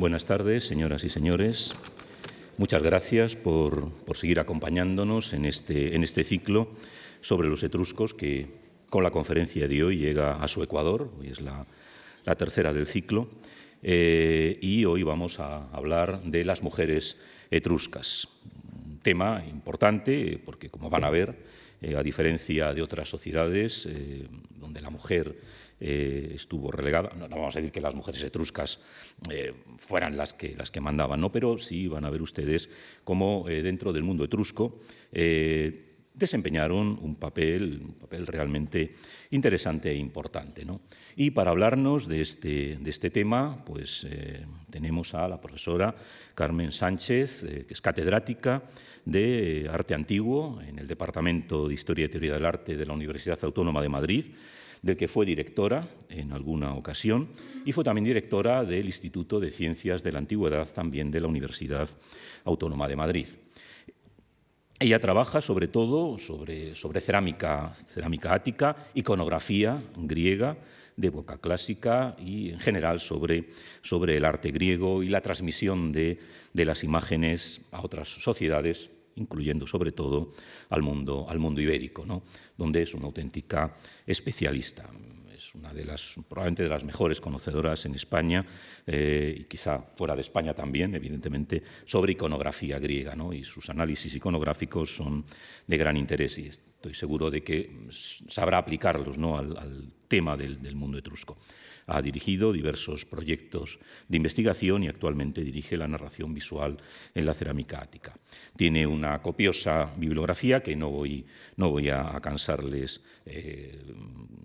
Buenas tardes, señoras y señores. Muchas gracias por, seguir acompañándonos en este, en este ciclo sobre los etruscos que con la conferencia de hoy llega a su Ecuador. Hoy es la, tercera del ciclo. Eh, y hoy vamos a hablar de las mujeres etruscas. Un tema importante porque, como van a ver, eh, a diferencia de otras sociedades eh, donde la mujer eh, estuvo relegada. No, vamos a decir que las mujeres etruscas fueran las que, las que mandaban, ¿no? pero sí van a ver ustedes cómo dentro del mundo etrusco desempeñaron un papel, un papel realmente interesante e importante. Y para hablarnos de este, de este tema, pues tenemos a la profesora Carmen Sánchez, que es catedrática de Arte Antiguo en el Departamento de Historia y Teoría del Arte de la Universidad Autónoma de Madrid, del que fue directora en alguna ocasión y fue también directora del Instituto de Ciencias de la Antigüedad también de la Universidad Autónoma de Madrid. Ella trabaja sobre todo sobre, cerámica, cerámica ática, iconografía griega, de época clásica y en general sobre, sobre el arte griego y la transmisión de, de las imágenes a otras sociedades incluyendo sobre todo al mundo, al mundo ibérico, ¿no? Donde es una auténtica especialista. Es una de las, probablemente de las mejores conocedoras en España eh, y quizá fuera de España también, evidentemente, sobre iconografía griega. ¿no? Y sus análisis iconográficos son de gran interés y estoy seguro de que sabrá aplicarlos ¿no? al, tema del mundo etrusco. Ha dirigido diversos proyectos de investigación y actualmente dirige la narración visual en la cerámica ática. Tiene una copiosa bibliografía que no voy, no voy a, cansarles eh,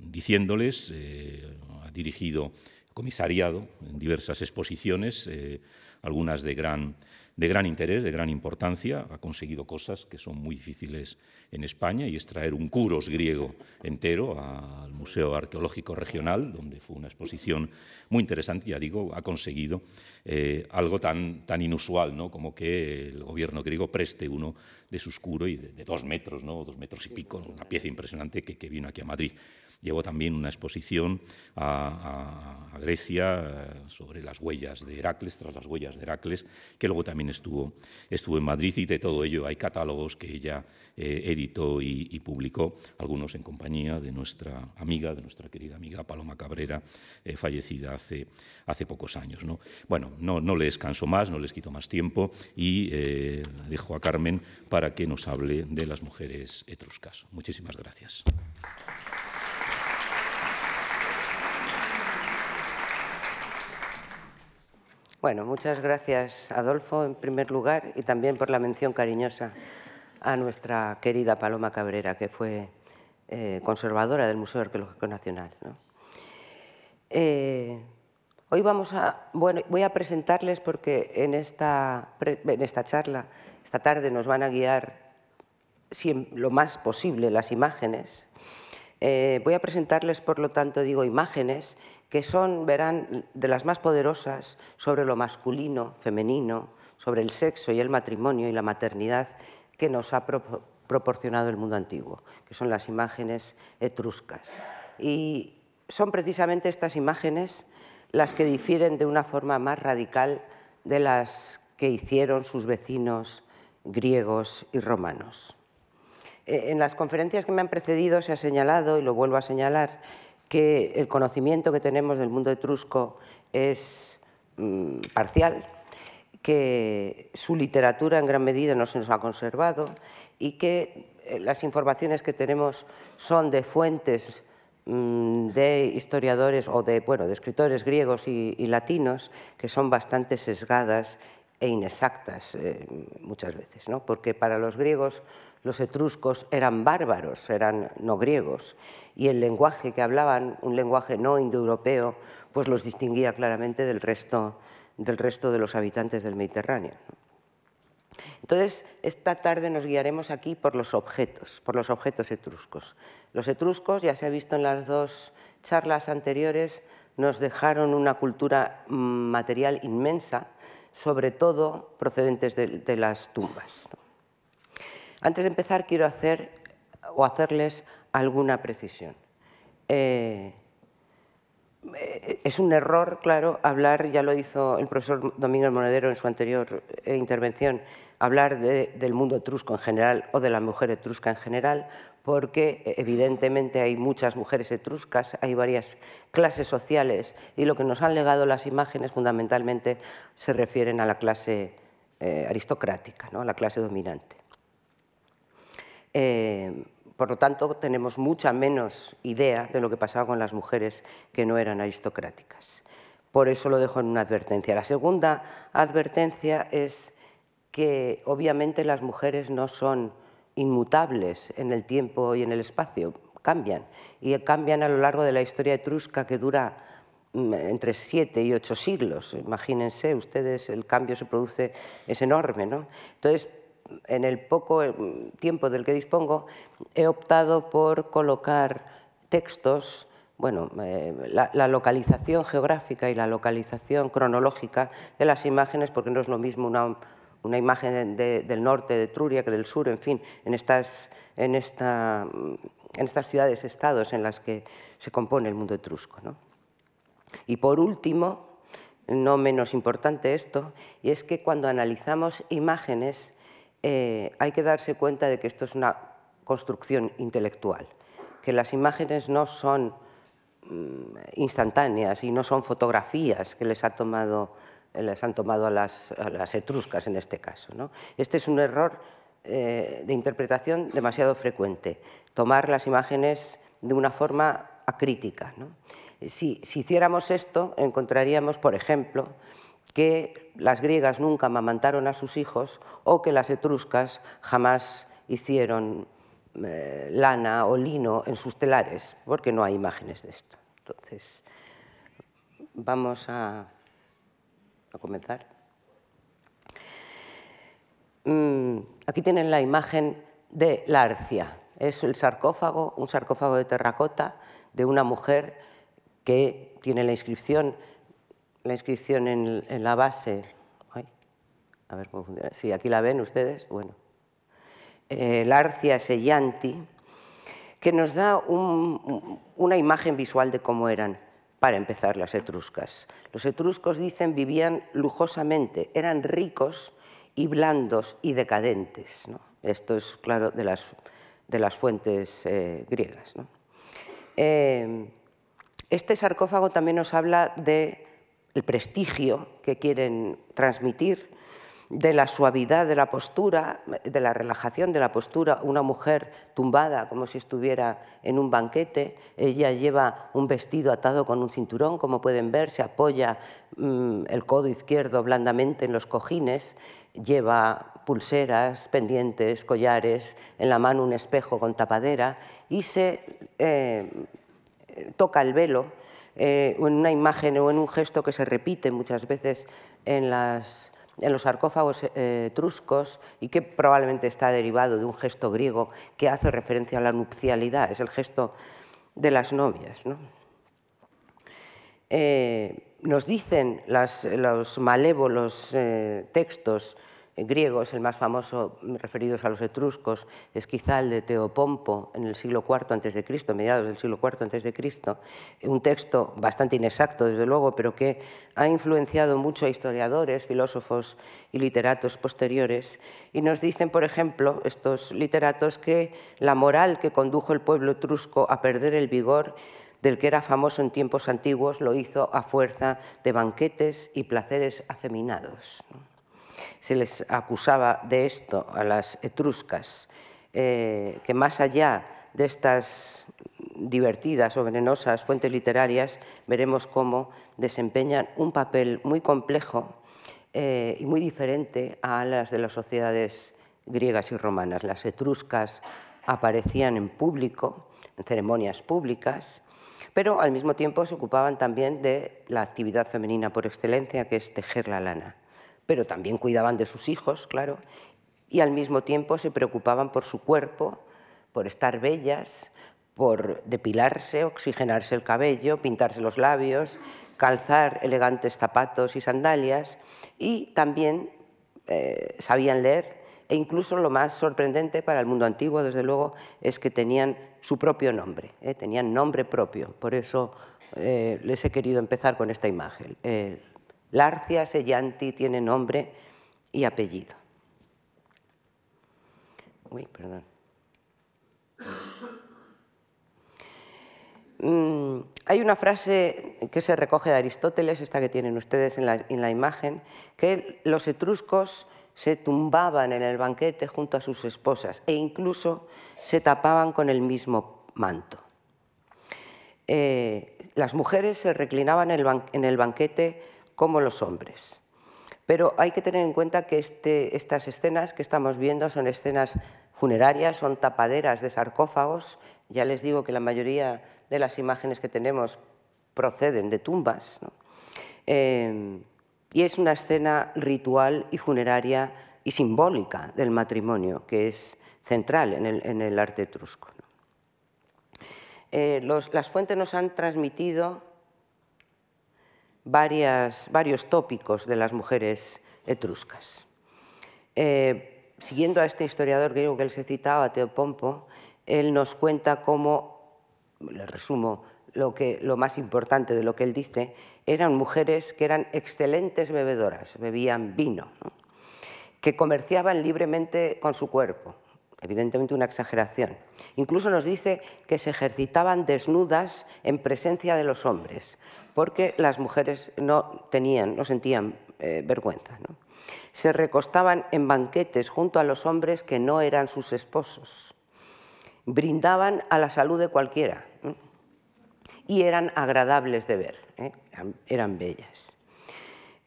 diciéndoles. Eh, ha dirigido comisariado en diversas exposiciones, eh, algunas de gran de gran interés, de gran importancia. Ha conseguido cosas que son muy difíciles en España y es traer un curos griego entero al Museo Arqueológico Regional, donde fue una exposición muy interesante. Ya digo, ha conseguido eh, algo tan, tan inusual ¿no? como que el gobierno griego preste uno de sus curos y de, dos metros, ¿no? dos metros y pico, una pieza impresionante que, que vino aquí a Madrid. Llevó también una exposición a, Grecia eh, sobre las huellas de Heracles, tras las huellas de Heracles, que luego también estuvo, estuvo en Madrid y de todo ello hay catálogos que ella eh, editó y, publicó, algunos en compañía de nuestra amiga, de nuestra querida amiga Paloma Cabrera, eh, fallecida hace, hace pocos años. ¿no? Bueno, no, no les canso más, no les quito más tiempo y dejo a Carmen para que nos hable de las mujeres etruscas. Muchísimas gracias. Bueno, muchas gracias, Adolfo, en primer lugar, y también por la mención cariñosa a nuestra querida Paloma Cabrera, que fue eh, conservadora del Museo Arqueológico Nacional. Eh, hoy vamos a, bueno, voy a presentarles porque en esta, en esta charla, esta tarde, nos van a guiar lo más posible las imágenes. Eh, voy a presentarles, por lo tanto, digo imágenes que son, verán, de las más poderosas sobre lo masculino, femenino, sobre el sexo y el matrimonio y la maternidad que nos ha proporcionado el mundo antiguo, que son las imágenes etruscas. Y son precisamente estas imágenes las que difieren de una forma más radical de las que hicieron sus vecinos griegos y romanos. Eh, en las conferencias que me han precedido se ha señalado, y lo vuelvo a señalar, que el conocimiento que tenemos del mundo etrusco es mm, parcial, que su literatura en gran medida no se nos ha conservado y que eh, las informaciones que tenemos son de fuentes mm, de historiadores o de, bueno, de escritores griegos y, latinos que son bastante sesgadas e inexactas eh, muchas veces, ¿no? porque para los griegos los etruscos eran bárbaros, eran no griegos, y el lenguaje que hablaban, un lenguaje no indoeuropeo, pues los distinguía claramente del resto, del resto de los habitantes del Mediterráneo. Entonces, esta tarde nos guiaremos aquí por los objetos, por los objetos etruscos. Los etruscos, ya se ha visto en las dos charlas anteriores, nos dejaron una cultura material inmensa, sobre todo procedentes de, las tumbas. Antes de empezar, quiero hacer o hacerles alguna precisión. Eh, es un error, claro, hablar, ya lo hizo el profesor Domingo Monedero en su anterior eh, intervención, hablar del mundo etrusco en general o de la mujer etrusca en general, porque eh, evidentemente hay muchas mujeres etruscas, hay varias clases sociales y lo que nos han legado las imágenes fundamentalmente se refieren a la clase aristocrática, ¿no? a la clase dominante. Por lo tanto, tenemos mucha menos idea de lo que pasaba con las mujeres que no eran aristocráticas. Por eso lo dejo en una advertencia. La segunda advertencia es que obviamente las mujeres no son inmutables en el tiempo y en el espacio, cambian. Y cambian a lo largo de la historia etrusca que dura mm, entre siete y ocho siglos. Imagínense ustedes, el cambio se produce, es enorme. ¿no? Entonces, en el poco eh, tiempo del que dispongo, he optado por colocar textos, bueno, eh, la, localización geográfica y la localización cronológica de las imágenes, porque no es lo mismo una, imagen del norte de Truria que del sur, en fin, en estas, en esta, en estas ciudades, estados en las que se compone el mundo etrusco. Y por último, no menos importante esto, y es que cuando analizamos imágenes eh, hay que darse cuenta de que esto es una construcción intelectual, que las imágenes no son mm, instantáneas y no son fotografías que les, ha tomado, les han tomado a las, etruscas en este caso. Este es un error eh, de interpretación demasiado frecuente, tomar las imágenes de una forma acrítica. Si, si hiciéramos esto, encontraríamos, por ejemplo, que las griegas nunca amamantaron a sus hijos o que las etruscas jamás hicieron eh, lana o lino en sus telares, porque no hay imágenes de esto. Entonces, vamos a, comenzar. Mm, aquí tienen la imagen de la arcia. Es el sarcófago, un sarcófago de terracota de una mujer que tiene la inscripción la inscripción en, la base. a ver cómo funciona. Sí, aquí la ven ustedes. Bueno. Eh, Larcia Sellanti, que nos da una imagen visual de cómo eran, para empezar, las etruscas. Los etruscos, dicen, vivían lujosamente, eran ricos y blandos y decadentes. Esto es, claro, de las, de las fuentes eh, griegas. Eh, este sarcófago también nos habla de el prestigio que quieren transmitir, de la suavidad de la postura, de la relajación de la postura. Una mujer tumbada como si estuviera en un banquete, ella lleva un vestido atado con un cinturón, como pueden ver, se apoya mm, el codo izquierdo blandamente en los cojines, lleva pulseras, pendientes, collares, en la mano un espejo con tapadera y se eh, toca el velo eh, en una imagen o en un gesto que se repite muchas veces en, los sarcófagos eh, etruscos y que probablemente está derivado de un gesto griego que hace referencia a la nupcialidad, es el gesto de las novias. Eh, nos dicen los malévolos textos griegos, el más famoso referidos a los etruscos, es quizá el de Teopompo en el siglo IV a.C., mediados del siglo IV a.C., un texto bastante inexacto, desde luego, pero que ha influenciado mucho a historiadores, filósofos y literatos posteriores, y nos dicen, por ejemplo, estos literatos, que la moral que condujo el pueblo etrusco a perder el vigor del que era famoso en tiempos antiguos lo hizo a fuerza de banquetes y placeres afeminados se les acusaba de esto a las etruscas, eh, que más allá de estas divertidas o venenosas fuentes literarias, veremos cómo desempeñan un papel muy complejo eh, y muy diferente a las de las sociedades griegas y romanas. Las etruscas aparecían en público, en ceremonias públicas, pero al mismo tiempo se ocupaban también de la actividad femenina por excelencia, que es tejer la lana pero también cuidaban de sus hijos, claro, y al mismo tiempo se preocupaban por su cuerpo, por estar bellas, por depilarse, oxigenarse el cabello, pintarse los labios, calzar elegantes zapatos y sandalias, y también eh, sabían leer, e incluso lo más sorprendente para el mundo antiguo, desde luego, es que tenían su propio nombre, ¿eh? tenían nombre propio, por eso eh, les he querido empezar con esta imagen. Larcia Sellanti tiene nombre y apellido. Mm, hay una frase que se recoge de Aristóteles, esta que tienen ustedes en la, imagen, que los etruscos se tumbaban en el banquete junto a sus esposas e incluso se tapaban con el mismo manto. Eh, las mujeres se reclinaban en el, banquete como los hombres. Pero hay que tener en cuenta que este, estas escenas que estamos viendo son escenas funerarias, son tapaderas de sarcófagos. Ya les digo que la mayoría de las imágenes que tenemos proceden de tumbas. Eh, y es una escena ritual y funeraria y simbólica del matrimonio, que es central en el, arte etrusco. Eh, las fuentes nos han transmitido varios tópicos de las mujeres etruscas. Eh, siguiendo a este historiador griego que él se citaba, Teopompo, él nos cuenta cómo le resumo lo, que, lo más importante de lo que él dice, eran mujeres que eran excelentes bebedoras, bebían vino, que comerciaban libremente con su cuerpo, evidentemente una exageración. Incluso nos dice que se ejercitaban desnudas en presencia de los hombres, porque las mujeres no tenían, no sentían eh, vergüenza. Se recostaban en banquetes junto a los hombres que no eran sus esposos brindaban a la salud de cualquiera y eran agradables de ver, ¿eh? eran, bellas.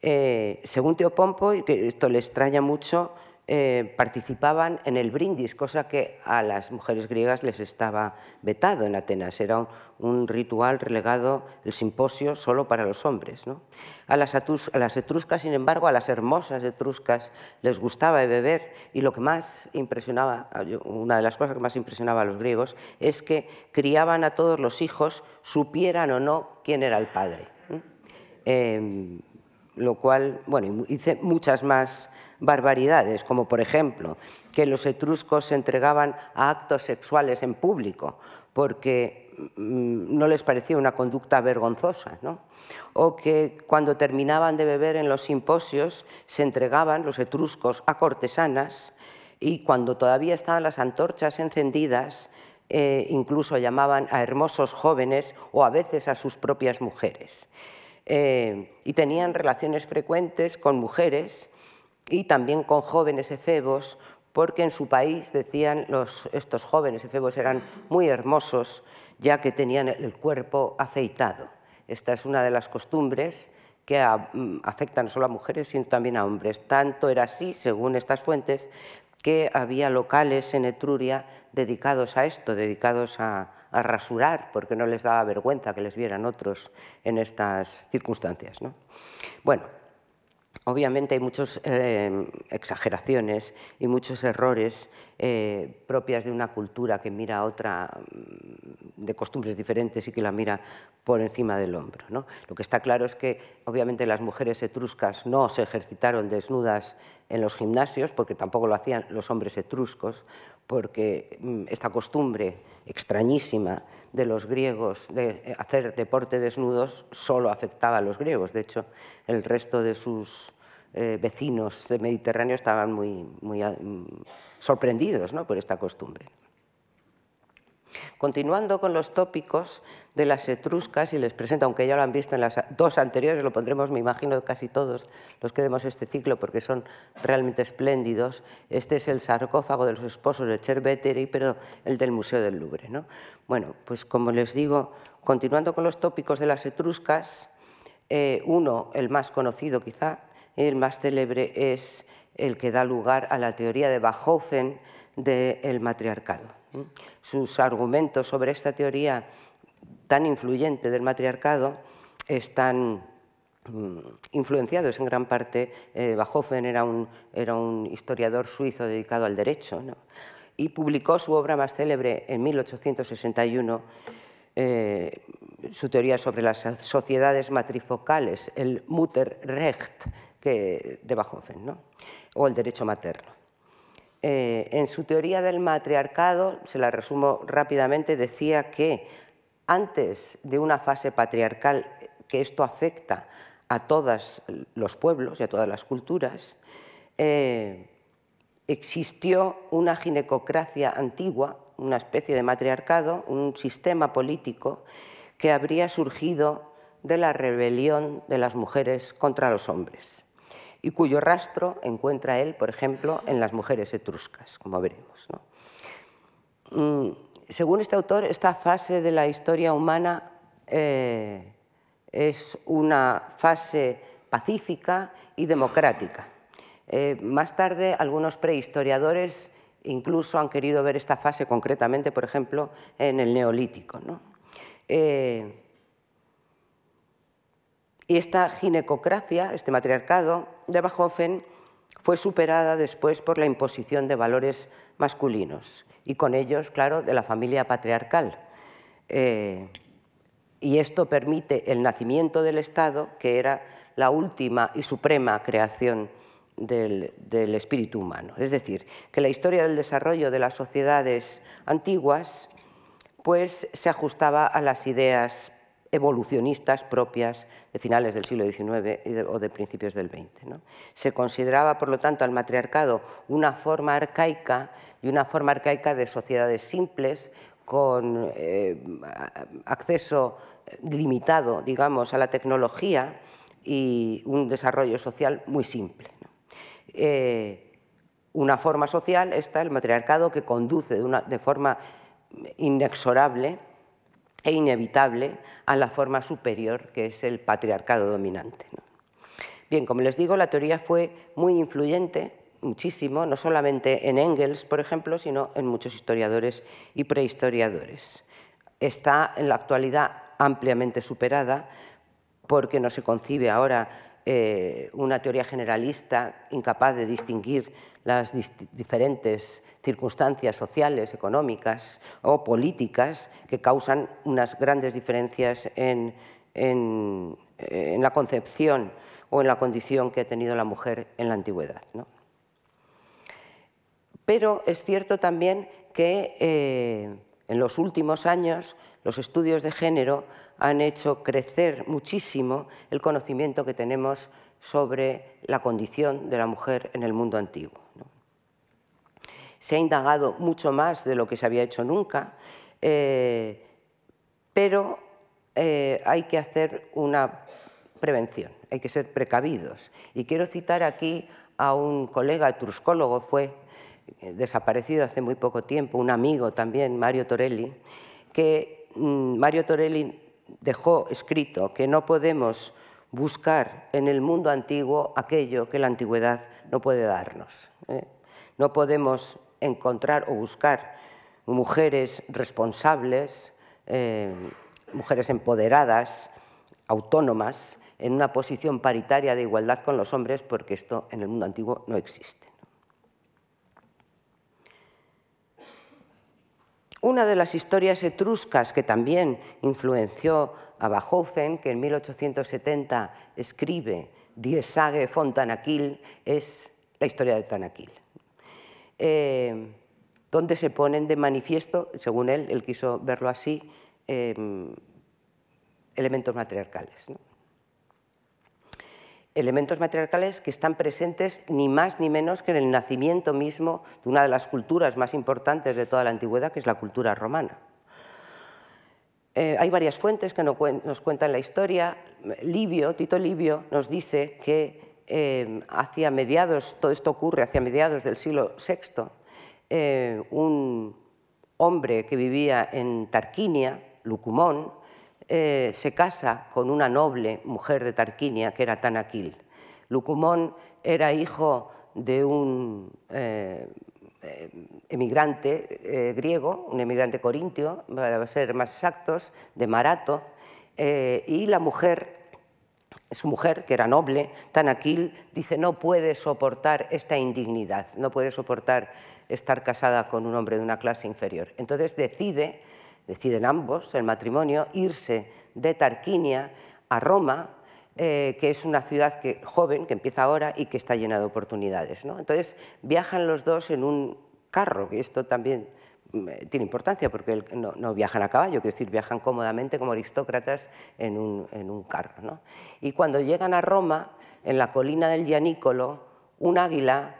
Eh, según Teopompo, y que esto le extraña mucho, eh, participaban en el brindis, cosa que a las mujeres griegas les estaba vetado en Atenas. Era un, ritual relegado, el simposio, solo para los hombres. A, las a, las etruscas, sin embargo, a las hermosas etruscas les gustaba beber y lo que más impresionaba, una de las cosas que más impresionaba a los griegos, es que criaban a todos los hijos, supieran o no quién era el padre. Em, lo cual, bueno, hice muchas más barbaridades, como por ejemplo que los etruscos se entregaban a actos sexuales en público porque mm, no les parecía una conducta vergonzosa, o que cuando terminaban de beber en los simposios se entregaban los etruscos a cortesanas y cuando todavía estaban las antorchas encendidas, eh, incluso llamaban a hermosos jóvenes o a veces a sus propias mujeres. Eh, y tenían relaciones frecuentes con mujeres y también con jóvenes efebos, porque en su país, decían, los, estos jóvenes efebos eran muy hermosos, ya que tenían el cuerpo afeitado. Esta es una de las costumbres que mm, afectan no solo a mujeres, sino también a hombres. Tanto era así, según estas fuentes, que había locales en Etruria dedicados a esto, dedicados a, a rasurar, porque no les daba vergüenza que les vieran otros en estas circunstancias. ¿no? Bueno, Obviamente hay muchas eh, exageraciones y muchos errores eh, propias de una cultura que mira a otra mm, de costumbres diferentes y que la mira por encima del hombro. Lo que está claro es que obviamente las mujeres etruscas no se ejercitaron desnudas en los gimnasios, porque tampoco lo hacían los hombres etruscos, porque mm, esta costumbre extrañísima de los griegos de hacer deporte desnudos solo afectaba a los griegos. De hecho, el resto de sus eh, vecinos del Mediterráneo estaban muy, muy mm, sorprendidos por esta costumbre. Continuando con los tópicos de las etruscas, y les presento, aunque ya lo han visto en las dos anteriores, lo pondremos, me imagino, casi todos los que vemos este ciclo, porque son realmente espléndidos. Este es el sarcófago de los esposos de Cherveteri, pero el del Museo del Louvre. ¿no? Bueno, pues como les digo, continuando con los tópicos de las etruscas, eh, uno, el más conocido quizá, el más célebre es el que da lugar a la teoría de Bachofen del matriarcado. Sus argumentos sobre esta teoría tan influyente del matriarcado están mm, influenciados en gran parte. Eh, era un, era un, historiador suizo dedicado al derecho y publicó su obra más célebre en 1861, eh, su teoría sobre las sociedades matrifocales, el Mutterrecht, que de Bachofen, ¿no? o el derecho materno. Eh, en su teoría del matriarcado, se la resumo rápidamente, decía que antes de una fase patriarcal que esto afecta a todos los pueblos y a todas las culturas, eh, existió una ginecocracia antigua, una especie de matriarcado, un sistema político que habría surgido de la rebelión de las mujeres contra los hombres y cuyo rastro encuentra él, por ejemplo, en las mujeres etruscas, como veremos. Mm, según este autor, esta fase de la historia humana eh, es una fase pacífica y democrática. Eh, más tarde, algunos prehistoriadores incluso han querido ver esta fase concretamente, por ejemplo, en el Neolítico. Eh, y esta ginecocracia, este matriarcado de Bachofen, fue superada después por la imposición de valores masculinos y con ellos, claro, de la familia patriarcal. Eh, y esto permite el nacimiento del Estado, que era la última y suprema creación del, del, espíritu humano. Es decir, que la historia del desarrollo de las sociedades antiguas pues, se ajustaba a las ideas evolucionistas propias de finales del siglo XIX o de principios del XX. Se consideraba, por lo tanto, al matriarcado una forma arcaica y una forma arcaica de sociedades simples con eh, acceso limitado, digamos, a la tecnología y un desarrollo social muy simple. Eh, una forma social, esta, el matriarcado, que conduce de, forma inexorable e inevitable a la forma superior que es el patriarcado dominante. Bien, como les digo, la teoría fue muy influyente, muchísimo, no solamente en Engels, por ejemplo, sino en muchos historiadores y prehistoriadores. Está en la actualidad ampliamente superada porque no se concibe ahora eh, una teoría generalista incapaz de distinguir las diferentes circunstancias sociales, económicas o políticas que causan unas grandes diferencias en, la concepción o en la condición que ha tenido la mujer en la antigüedad. Pero es cierto también que eh, en los últimos años los estudios de género han hecho crecer muchísimo el conocimiento que tenemos sobre la condición de la mujer en el mundo antiguo. Se ha indagado mucho más de lo que se había hecho nunca, eh, pero eh, hay que hacer una prevención, hay que ser precavidos. Y quiero citar aquí a un colega etruscólogo, fue eh, desaparecido hace muy poco tiempo, un amigo también, Mario Torelli, que mm, Mario Torelli dejó escrito que no podemos buscar en el mundo antiguo aquello que la antigüedad no puede darnos. No podemos encontrar o buscar mujeres responsables, eh, mujeres empoderadas, autónomas, en una posición paritaria de igualdad con los hombres, porque esto en el mundo antiguo no existe. Una de las historias etruscas que también influenció a Bachofen, que en 1870 escribe Die Sage von Tanaquil, es la historia de Tanaquil. Eh, donde se ponen de manifiesto, según él, él quiso verlo así, em, elementos matriarcales. Elementos matriarcales que están presentes ni más ni menos que en el nacimiento mismo de una de las culturas más importantes de toda la antigüedad, que es la cultura romana. Eh, hay varias fuentes que nos cuentan la historia. Livio, Tito Livio, nos dice que eh, hacia mediados, todo esto ocurre hacia mediados del siglo VI, eh, un hombre que vivía en Tarquinia, Lucumón, eh, se casa con una noble mujer de Tarquinia que era Tanaquil. Lucumón era hijo de un emigrante griego, un emigrante corintio, para ser más exactos, de Marato, y la mujer su mujer, que era noble, Tanaquil, dice no puede soportar esta indignidad, no puede soportar estar casada con un hombre de una clase inferior. Entonces decide, deciden ambos, el matrimonio, irse de Tarquinia a Roma, eh, que es una ciudad joven, que empieza ahora y que está llena de oportunidades. Entonces viajan los dos en un carro, que esto también tiene importancia porque no, viajan a caballo, quiero decir, viajan cómodamente como aristócratas en un, carro. Y cuando llegan a Roma, en la colina del Gianicolo, un águila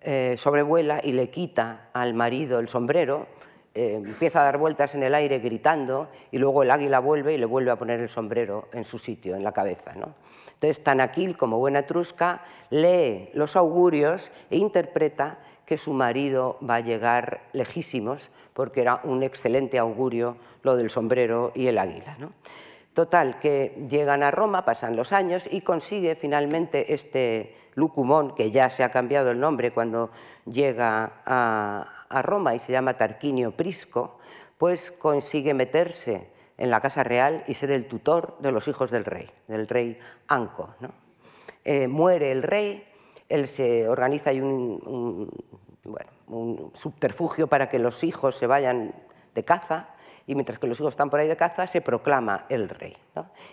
eh, sobrevuela y le quita al marido el sombrero, eh, empieza a dar vueltas en el aire gritando y luego el águila vuelve y le vuelve a poner el sombrero en su sitio, en la cabeza. ¿no? Entonces Tanaquil, como buena etrusca, lee los augurios e interpreta que su marido va a llegar lejísimos, porque era un excelente augurio lo del sombrero y el águila. Total, que llegan a Roma, pasan los años y consigue finalmente este Lucumón, que ya se ha cambiado el nombre cuando llega a, a Roma y se llama Tarquinio Prisco, pues consigue meterse en la Casa Real y ser el tutor de los hijos del rey, del rey Anco. Eh, muere el rey, él se organiza un, un, subterfugio para que los hijos se vayan de caza y mientras que los hijos están por ahí de caza se proclama el rey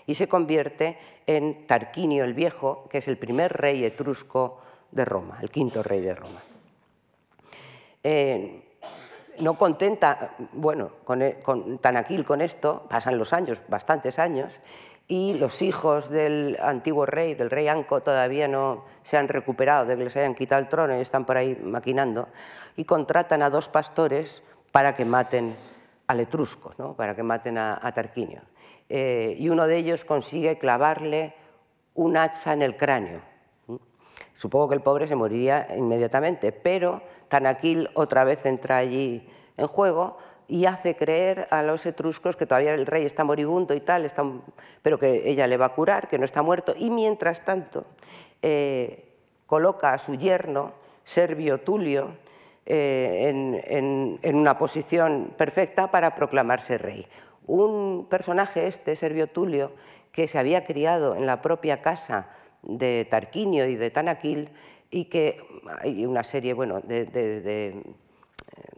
y se convierte en Tarquinio el Viejo, que es el primer rey etrusco de Roma, el quinto rey de Roma. Eh, no contenta, bueno, con, e, Tanaquil con esto, pasan los años, bastantes años, y los hijos del antiguo rey, del rey Anco, todavía no se han recuperado de que les hayan quitado el trono y están por ahí maquinando, y contratan a dos pastores para que maten al etrusco, ¿no? para que maten a, Tarquinio. Eh, y uno de ellos consigue clavarle un hacha en el cráneo. Supongo que el pobre se moriría inmediatamente, pero Tanaquil otra vez entra allí en juego y hace creer a los etruscos que todavía el rey está moribundo y tal, pero que ella le va a curar, que no está muerto, y mientras tanto eh, coloca a su yerno, Servio Tulio, eh, en, una posición perfecta para proclamarse rey. Un personaje este, Servio Tulio, que se había criado en la propia casa de Tarquinio y de Tanaquil y que hay una serie bueno, de,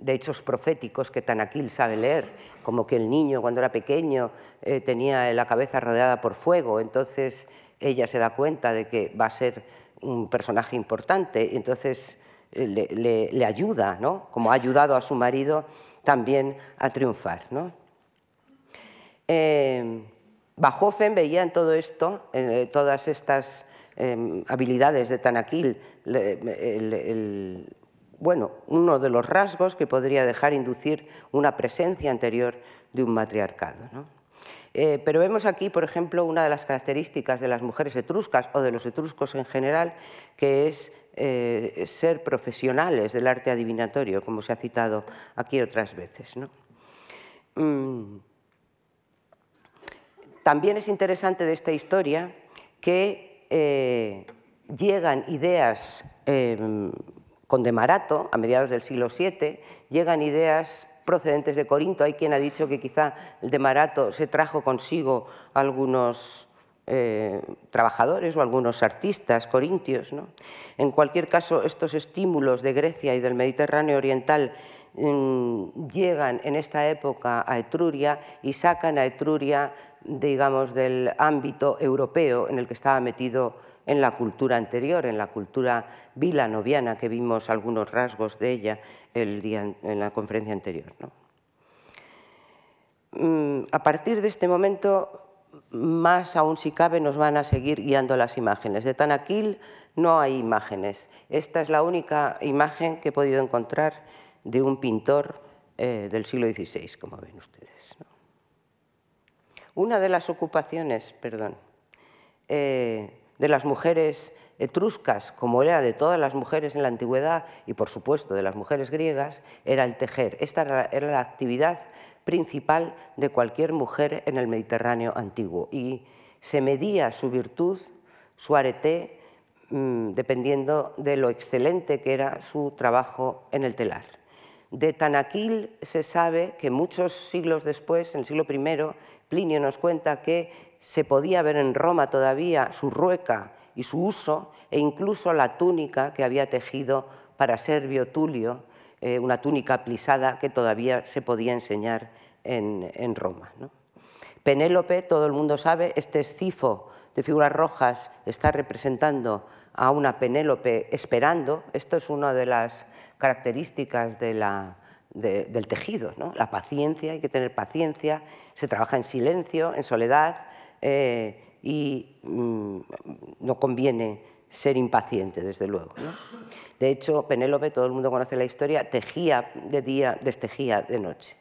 hechos proféticos que Tanaquil sabe leer, como que el niño cuando era pequeño eh, tenía la cabeza rodeada por fuego, entonces ella se da cuenta de que va a ser un personaje importante, entonces eh, le, ayuda, ¿no? como ha ayudado a su marido también a triunfar. ¿no? Eh, Bajofen veía en todo esto, en todas estas Em, habilidades de Tanaquil, bueno, uno de los rasgos que podría dejar inducir una presencia anterior de un matriarcado. Eh, pero vemos aquí, por ejemplo, una de las características de las mujeres etruscas o de los etruscos en general, que es eh, ser profesionales del arte adivinatorio, como se ha citado aquí otras veces. Mm. También es interesante de esta historia que eh, llegan ideas em, con Demarato, a mediados del siglo VII, llegan ideas procedentes de Corinto. Hay quien ha dicho que quizá Demarato se trajo consigo algunos eh, trabajadores o algunos artistas corintios. En cualquier caso, estos estímulos de Grecia y del Mediterráneo Oriental mm, llegan en esta época a Etruria y sacan a Etruria digamos, del ámbito europeo en el que estaba metido en la cultura anterior, en la cultura vilanoviana, que vimos algunos rasgos de ella en la conferencia anterior. Mm, a partir de este momento, más aún si cabe, nos van a seguir guiando las imágenes. De Tanaquil no hay imágenes. Esta es la única imagen que he podido encontrar de un pintor eh, del siglo XVI, como ven ustedes. Una de las ocupaciones, perdón, eh, de las mujeres etruscas, como era de todas las mujeres en la antigüedad y por supuesto de las mujeres griegas, era el tejer. Esta era la actividad principal de cualquier mujer en el Mediterráneo antiguo y se medía su virtud, su arete, mm, dependiendo de lo excelente que era su trabajo en el telar. De Tanaquil se sabe que muchos siglos después, en el siglo I, Plinio nos cuenta que se podía ver en Roma todavía su rueca y su uso, e incluso la túnica que había tejido para Servio Tulio, eh, una túnica plisada que todavía se podía enseñar en, Roma. Penélope, todo el mundo sabe, este escifo de figuras rojas está representando a una Penélope esperando. Esto es una de las características de la, del tejido. ¿no? La paciencia, hay que tener paciencia, se trabaja en silencio, en soledad eh, y mm, no conviene ser impaciente, desde luego. De hecho, Penélope, todo el mundo conoce la historia, tejía de día, destejía de noche.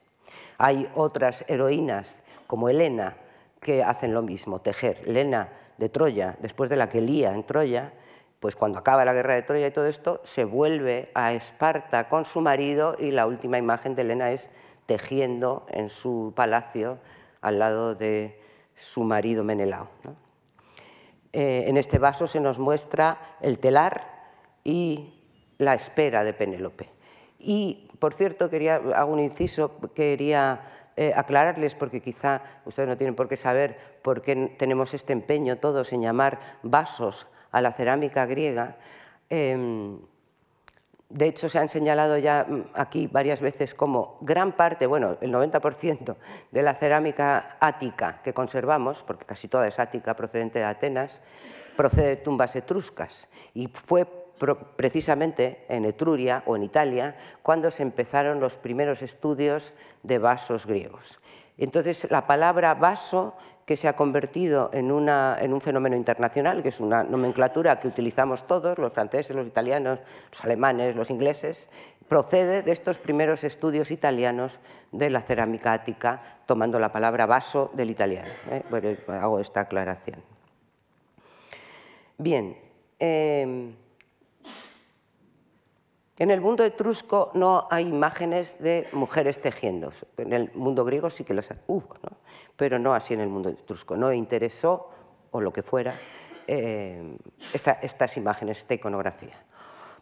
Hay otras heroínas, como Helena, que hacen lo mismo, tejer. Helena de Troya, después de la que lía en Troya, pues cuando acaba la guerra de Troya y todo esto, se vuelve a Esparta con su marido y la última imagen de Helena es tejiendo en su palacio al lado de su marido Menelao. Eh, en este vaso se nos muestra el telar y la espera de Penélope. Y, por cierto, quería, hago un inciso, quería eh, aclararles, porque quizá ustedes no tienen por qué saber por qué tenemos este empeño todos en llamar vasos a la cerámica griega. Em, de hecho, se han señalado ya mm, aquí varias veces como gran parte, bueno, el 90% de la cerámica ática que conservamos, porque casi toda es ática procedente de Atenas, procede de tumbas etruscas y fue precisamente en Etruria o en Italia cuando se empezaron los primeros estudios de vasos griegos. Entonces, la palabra vaso que se ha convertido en, un fenómeno internacional, que es una nomenclatura que utilizamos todos, los franceses, los italianos, los alemanes, los ingleses, procede de estos primeros estudios italianos de la cerámica ática, tomando la palabra vaso del italiano. ¿eh? Hago esta aclaración. Bien. Em, en el mundo etrusco no hay imágenes de mujeres tejiendo. En el mundo griego sí que las hubo, ¿no? pero no así en el mundo etrusco. No interesó, o lo que fuera, eh, estas imágenes, esta iconografía.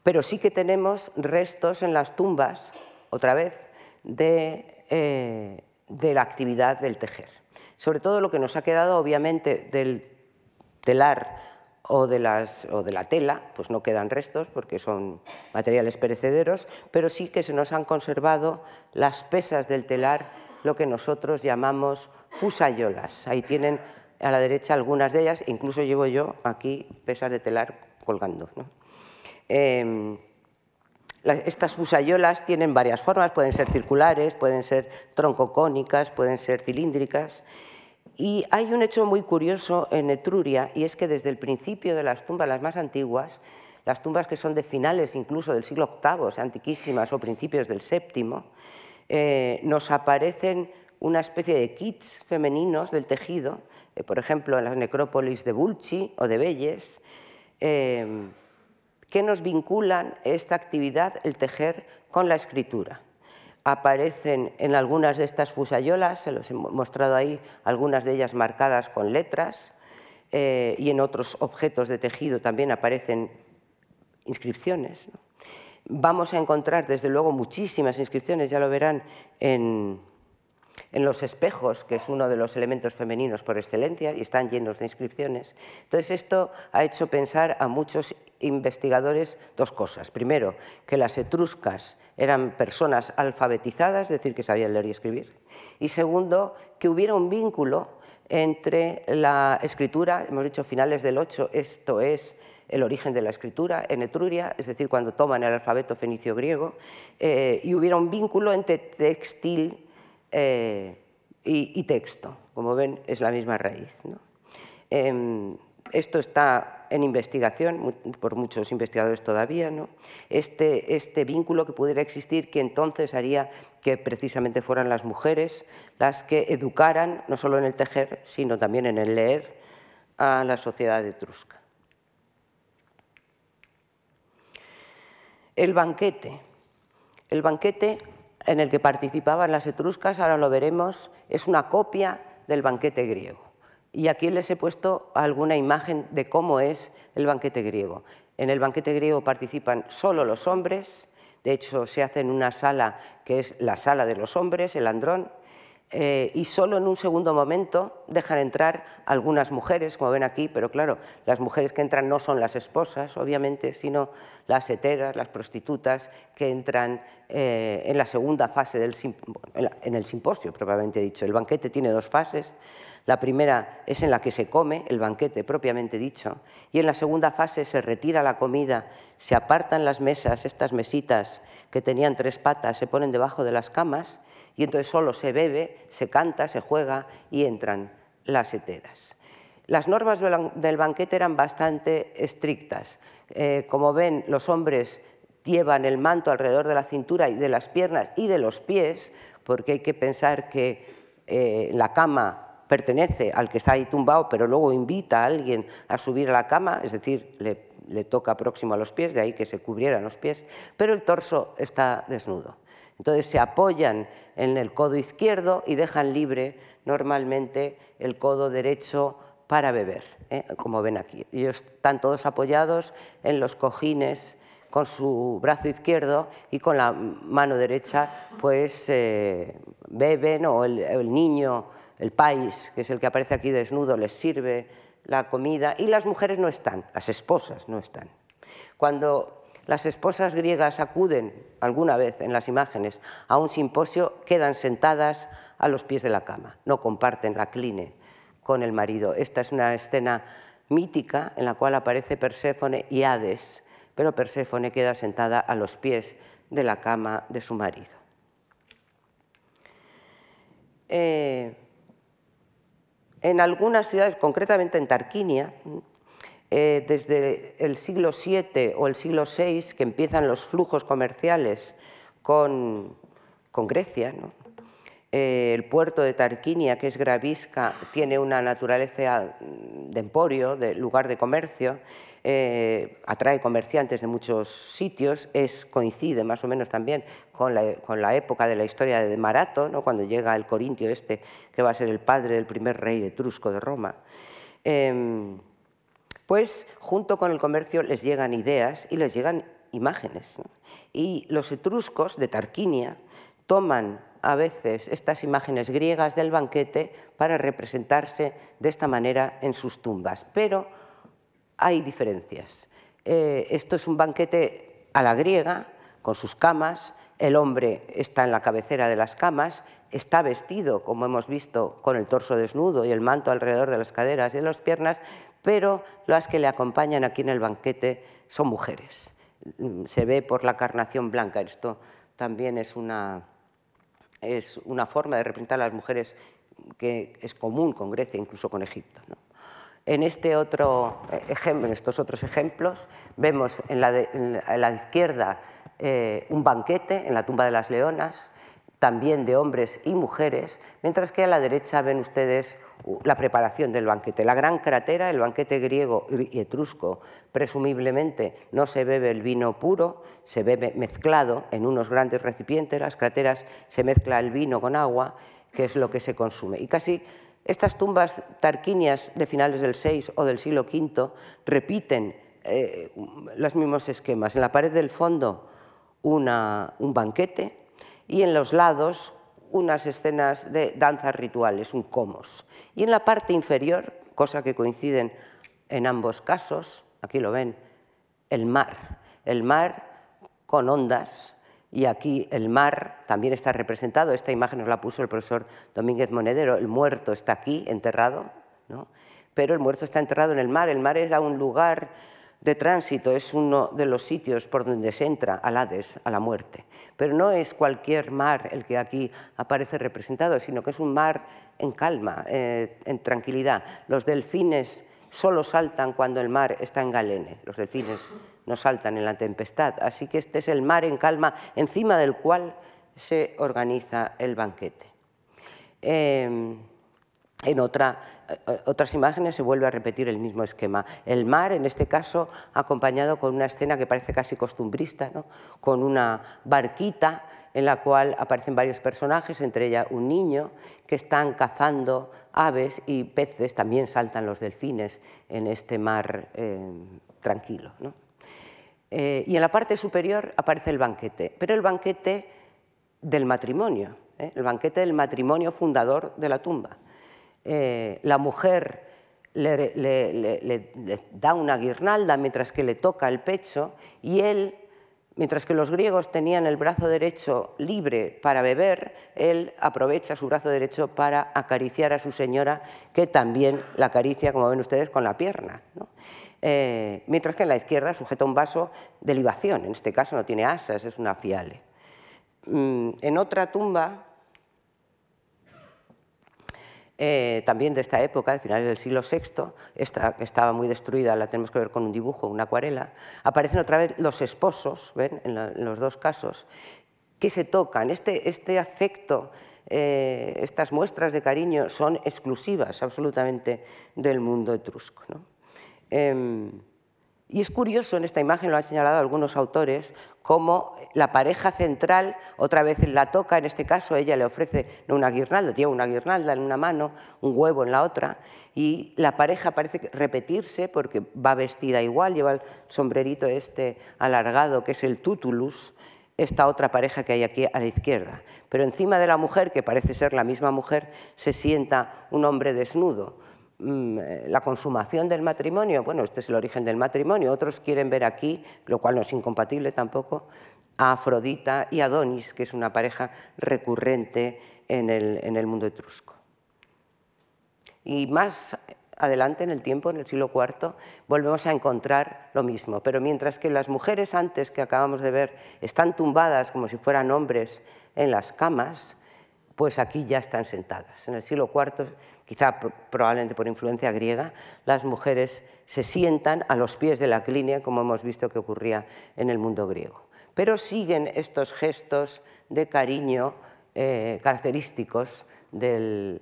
Pero sí que tenemos restos en las tumbas, otra vez, de, eh, de la actividad del tejer. Sobre todo lo que nos ha quedado, obviamente, del telar o de, la tela, pues no quedan restos porque son materiales perecederos, pero sí que se nos han conservado las pesas del telar, lo que nosotros llamamos fusayolas. Ahí tienen a la derecha algunas de ellas, incluso llevo yo aquí pesas de telar colgando. Em, estas fusayolas tienen varias formas, pueden ser circulares, pueden ser troncocónicas, pueden ser cilíndricas. Y hay un hecho muy curioso en Etruria, y es que desde el principio de las tumbas, las más antiguas, las tumbas que son de finales incluso del siglo VIII, antiquísimas, o principios del VII, eh, nos aparecen una especie de kits femeninos del tejido, eh, por ejemplo, en las necrópolis de Bulci o de Belles, eh, que nos vinculan esta actividad, el tejer, con la escritura aparecen en algunas de estas fusayolas, se los he mostrado ahí, algunas de ellas marcadas con letras, eh, y en otros objetos de tejido también aparecen inscripciones. Vamos a encontrar, desde luego, muchísimas inscripciones, ya lo verán, en, en los espejos, que es uno de los elementos femeninos por excelencia, y están llenos de inscripciones. Entonces, esto ha hecho pensar a muchos investigadores dos cosas. Primero, que las etruscas eran personas alfabetizadas, es decir, que sabían leer y escribir. Y segundo, que hubiera un vínculo entre la escritura, hemos dicho finales del 8, esto es el origen de la escritura en Etruria, es decir, cuando toman el alfabeto fenicio-griego, eh, y hubiera un vínculo entre textil eh, y, texto. Como ven, es la misma raíz. Em, esto está en investigación por muchos investigadores todavía, ¿no? este, este vínculo que pudiera existir que entonces haría que precisamente fueran las mujeres las que educaran, no solo en el tejer, sino también en el leer, a la sociedad etrusca. El banquete. El banquete en el que participaban las etruscas, ahora lo veremos, es una copia del banquete griego. Y aquí les he puesto alguna imagen de cómo es el banquete griego. En el banquete griego participan solo los hombres, de hecho se hace en una sala que es la sala de los hombres, el andrón. eh, y solo en un segundo momento dejan entrar algunas mujeres, como ven aquí, pero claro, las mujeres que entran no son las esposas, obviamente, sino las heteras, las prostitutas, que entran eh, en la segunda fase del en el simposio, propiamente dicho. El banquete tiene dos fases. La primera es en la que se come, el banquete propiamente dicho, y en la segunda fase se retira la comida, se apartan las mesas, estas mesitas que tenían tres patas, se ponen debajo de las camas y entonces solo se bebe, se canta, se juega y entran las heteras. Las normas del banquete eran bastante estrictas. Eh, como ven, los hombres llevan el manto alrededor de la cintura y de las piernas y de los pies, porque hay que pensar que eh, la cama pertenece al que está ahí tumbado, pero luego invita a alguien a subir a la cama, es decir, le, toca próximo a los pies, de ahí que se cubrieran los pies, pero el torso está desnudo. Entonces se apoyan en el codo izquierdo y dejan libre normalmente el codo derecho para beber, ¿eh? como ven aquí. Ellos están todos apoyados en los cojines con su brazo izquierdo y con la mano derecha pues eh, beben o el, niño, el país, que es el que aparece aquí desnudo, les sirve la comida y las mujeres no están, las esposas no están. Cuando las esposas griegas acuden alguna vez en las imágenes a un simposio, quedan sentadas a los pies de la cama, no comparten la cline con el marido. Esta es una escena mítica en la cual aparece Perséfone y Hades, pero Perséfone queda sentada a los pies de la cama de su marido. Eh, en algunas ciudades, concretamente en Tarquinia, eh, desde el siglo VII o el siglo VI, que empiezan los flujos comerciales con, Grecia, eh, el puerto de Tarquinia, que es Gravisca, tiene una naturaleza de emporio, de lugar de comercio, eh, atrae comerciantes de muchos sitios, es, coincide más o menos también con la, época de la historia de Marato, ¿no? cuando llega el corintio este, que va a ser el padre del primer rey etrusco de Roma. Em, pues junto con el comercio les llegan ideas y les llegan imágenes. Y los etruscos de Tarquinia toman a veces estas imágenes griegas del banquete para representarse de esta manera en sus tumbas. Pero hay diferencias. Eh, esto es un banquete a la griega, con sus camas, el hombre está en la cabecera de las camas, está vestido, como hemos visto, con el torso desnudo y el manto alrededor de las caderas y de las piernas, pero las que le acompañan aquí en el banquete son mujeres. Se ve por la carnación blanca. Esto también es una, es una forma de representar a las mujeres que es común con Grecia, incluso con Egipto. En, este otro ejemplo, en estos otros ejemplos vemos en la, en la izquierda eh, un banquete en la tumba de las leonas, también de hombres y mujeres, mientras que a la derecha ven ustedes la preparación del banquete. La gran cratera, el banquete griego y etrusco, presumiblemente no se bebe el vino puro, se bebe mezclado en unos grandes recipientes, las crateras se mezcla el vino con agua, que es lo que se consume. Y casi estas tumbas tarquinias de finales del VI o del siglo V repiten eh, los mismos esquemas. En la pared del fondo un banquete, y en los lados unas escenas de danzas rituales, un comos. Y en la parte inferior, cosa que coinciden en ambos casos, aquí lo ven, el mar. El mar con ondas y aquí el mar también está representado. Esta imagen nos la puso el profesor Domínguez Monedero. El muerto está aquí enterrado, ¿no? pero el muerto está enterrado en el mar. El mar era un lugar de tránsito es uno de los sitios por donde se entra al Hades, a la muerte. Pero no es cualquier mar el que aquí aparece representado, sino que es un mar en calma, eh, en tranquilidad. Los delfines solo saltan cuando el mar está en galene, los delfines no saltan en la tempestad. Así que este es el mar en calma encima del cual se organiza el banquete. Em, en otra, eh, otras imágenes se vuelve a repetir el mismo esquema. El mar, en este caso, acompañado con una escena que parece casi costumbrista, con una barquita en la cual aparecen varios personajes, entre ellas un niño, que están cazando aves y peces, también saltan los delfines en este mar eh, tranquilo. Eh, y en la parte superior aparece el banquete, pero el banquete del matrimonio, ¿eh? el banquete del matrimonio fundador de la tumba. Eh, la mujer le, le, da una guirnalda mientras que le toca el pecho y él, mientras que los griegos tenían el brazo derecho libre para beber, él aprovecha su brazo derecho para acariciar a su señora, que también la acaricia, como ven ustedes, con la pierna. Eh, mientras que en la izquierda sujeta un vaso de libación, en este caso no tiene asas, es una fiale. Mm, en otra tumba, eh, también de esta época, de finales del siglo VI, esta, estaba muy destruida, la tenemos que ver con un dibujo, una acuarela, aparecen otra vez los esposos, ¿ven? En, los dos casos, que se tocan. Este, este afecto, eh, estas muestras de cariño son exclusivas absolutamente del mundo etrusco. ¿no? Em, y es curioso, en esta imagen lo han señalado algunos autores, cómo la pareja central otra vez la toca, en este caso ella le ofrece una guirnalda, tiene una guirnalda en una mano, un huevo en la otra, y la pareja parece repetirse porque va vestida igual, lleva el sombrerito este alargado que es el tutulus, esta otra pareja que hay aquí a la izquierda. Pero encima de la mujer, que parece ser la misma mujer, se sienta un hombre desnudo la consumación del matrimonio, bueno, este es el origen del matrimonio, otros quieren ver aquí, lo cual no es incompatible tampoco, a Afrodita y Adonis, que es una pareja recurrente en el, en el mundo etrusco. Y más adelante en el tiempo, en el siglo IV, volvemos a encontrar lo mismo. Pero mientras que las mujeres antes que acabamos de ver están tumbadas como si fueran hombres en las camas, pues aquí ya están sentadas. En el siglo IV quizá probablemente por influencia griega, las mujeres se sientan a los pies de la clínica, como hemos visto que ocurría en el mundo griego. Pero siguen estos gestos de cariño eh, característicos del,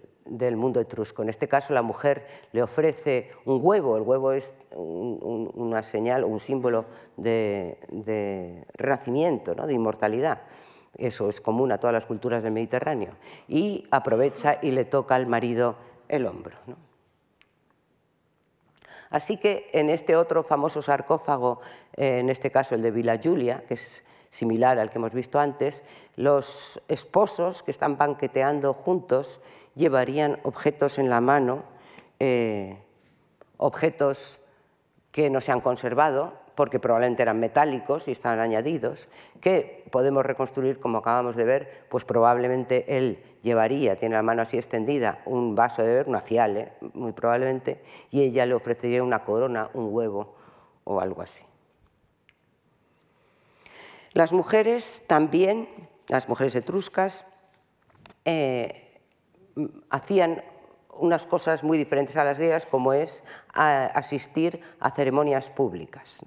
mundo etrusco. En este caso, la mujer le ofrece un huevo. El huevo es una señal, un símbolo de, renacimiento, ¿no? de inmortalidad. Eso es común a todas las culturas del Mediterráneo. Y aprovecha y le toca al marido el hombro. Así que en este otro famoso sarcófago, eh, en este caso el de Villa Giulia, que es similar al que hemos visto antes, los esposos que están banqueteando juntos llevarían objetos en la mano, eh, objetos que no se han conservado, porque probablemente eran metálicos y estaban añadidos, que podemos reconstruir, como acabamos de ver, pues probablemente él llevaría, tiene la mano así extendida, un vaso de beber, una fiale, muy probablemente, y ella le ofrecería una corona, un huevo o algo así. Las mujeres también, las mujeres etruscas, eh, hacían unas cosas muy diferentes a las griegas, como es asistir a ceremonias públicas.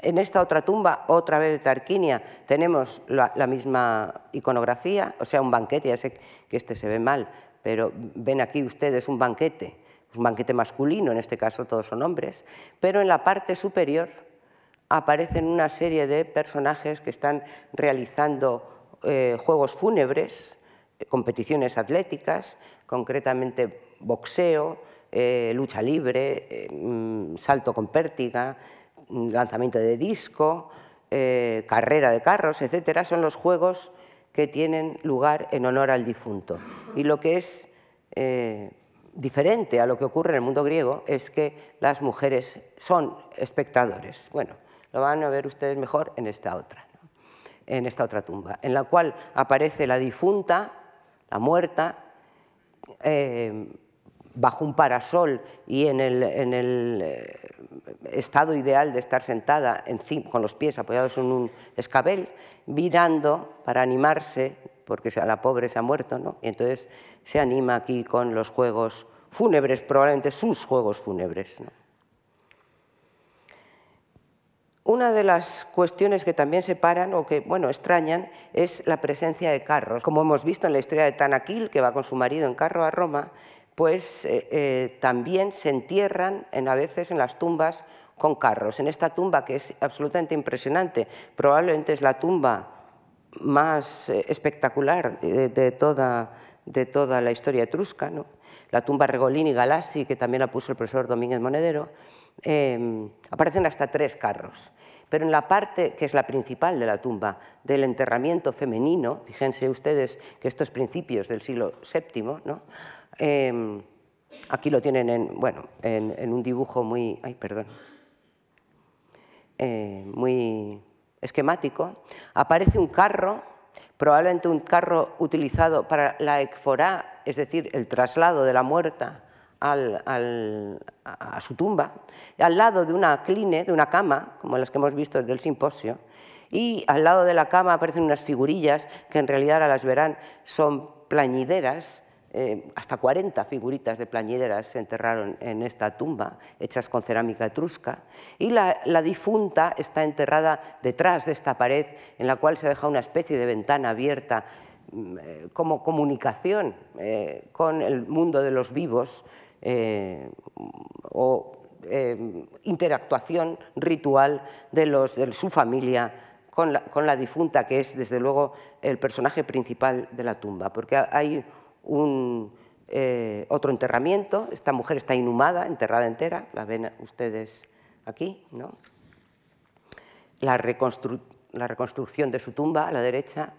En esta otra tumba, otra vez de Tarquinia, tenemos la, misma iconografía, o sea, un banquete, ya sé que este se ve mal, pero ven aquí ustedes un banquete, un banquete masculino, en este caso todos son hombres, pero en la parte superior aparecen una serie de personajes que están realizando eh, juegos fúnebres, competiciones atléticas, concretamente boxeo, eh, lucha libre, eh, mm, salto con pértiga, mm, lanzamiento de disco, eh, carrera de carros, etcétera, son los juegos que tienen lugar en honor al difunto. Y lo que es diferente a lo que ocurre en el mundo griego es que las mujeres son espectadores. Bueno, lo van a ver ustedes mejor en esta otra, en esta otra tumba, en la cual aparece la difunta, la muerta, bajo un parasol y en el, eh, estado ideal de estar sentada con los pies apoyados en un escabel, mirando para animarse, porque la pobre se ha muerto, ¿no? y entonces se anima aquí con los juegos fúnebres, probablemente sus juegos fúnebres. Una de las cuestiones que también separan o que bueno, extrañan es la presencia de carros. Como hemos visto en la historia de Tanaquil, que va con su marido en carro a Roma, pues eh, eh, también se entierran en, a veces en las tumbas con carros. En esta tumba, que es absolutamente impresionante, probablemente es la tumba más eh, espectacular de, toda, la historia etrusca, ¿no? la tumba Regolini Galassi, que también la puso el profesor Domínguez Monedero, aparecen hasta tres carros. Pero en la parte que es la principal de la tumba, del enterramiento femenino, fíjense ustedes que estos principios del siglo VII, ¿no? Em, aquí lo tienen en, bueno, en, un dibujo muy, ay, perdón, eh, muy esquemático, aparece un carro, probablemente un carro utilizado para la ekforá, es decir, el traslado de la muerta a su tumba, al lado de una cline, de una cama, como las que hemos visto desde el simposio, y al lado de la cama aparecen unas figurillas que en realidad ahora las verán, son plañideras, eh, hasta 40 figuritas de plañideras se enterraron en esta tumba, hechas con cerámica etrusca, y la, difunta está enterrada detrás de esta pared en la cual se deja una especie de ventana abierta mm, eh, como comunicación eh, con el mundo de los vivos o interactuación ritual de, los, de su familia con la, con la, difunta, que es desde luego el personaje principal de la tumba, porque hay un, eh, otro enterramiento. Esta mujer está inhumada, enterrada entera, la ven ustedes aquí. ¿no? La, reconstrucción de su tumba a la derecha,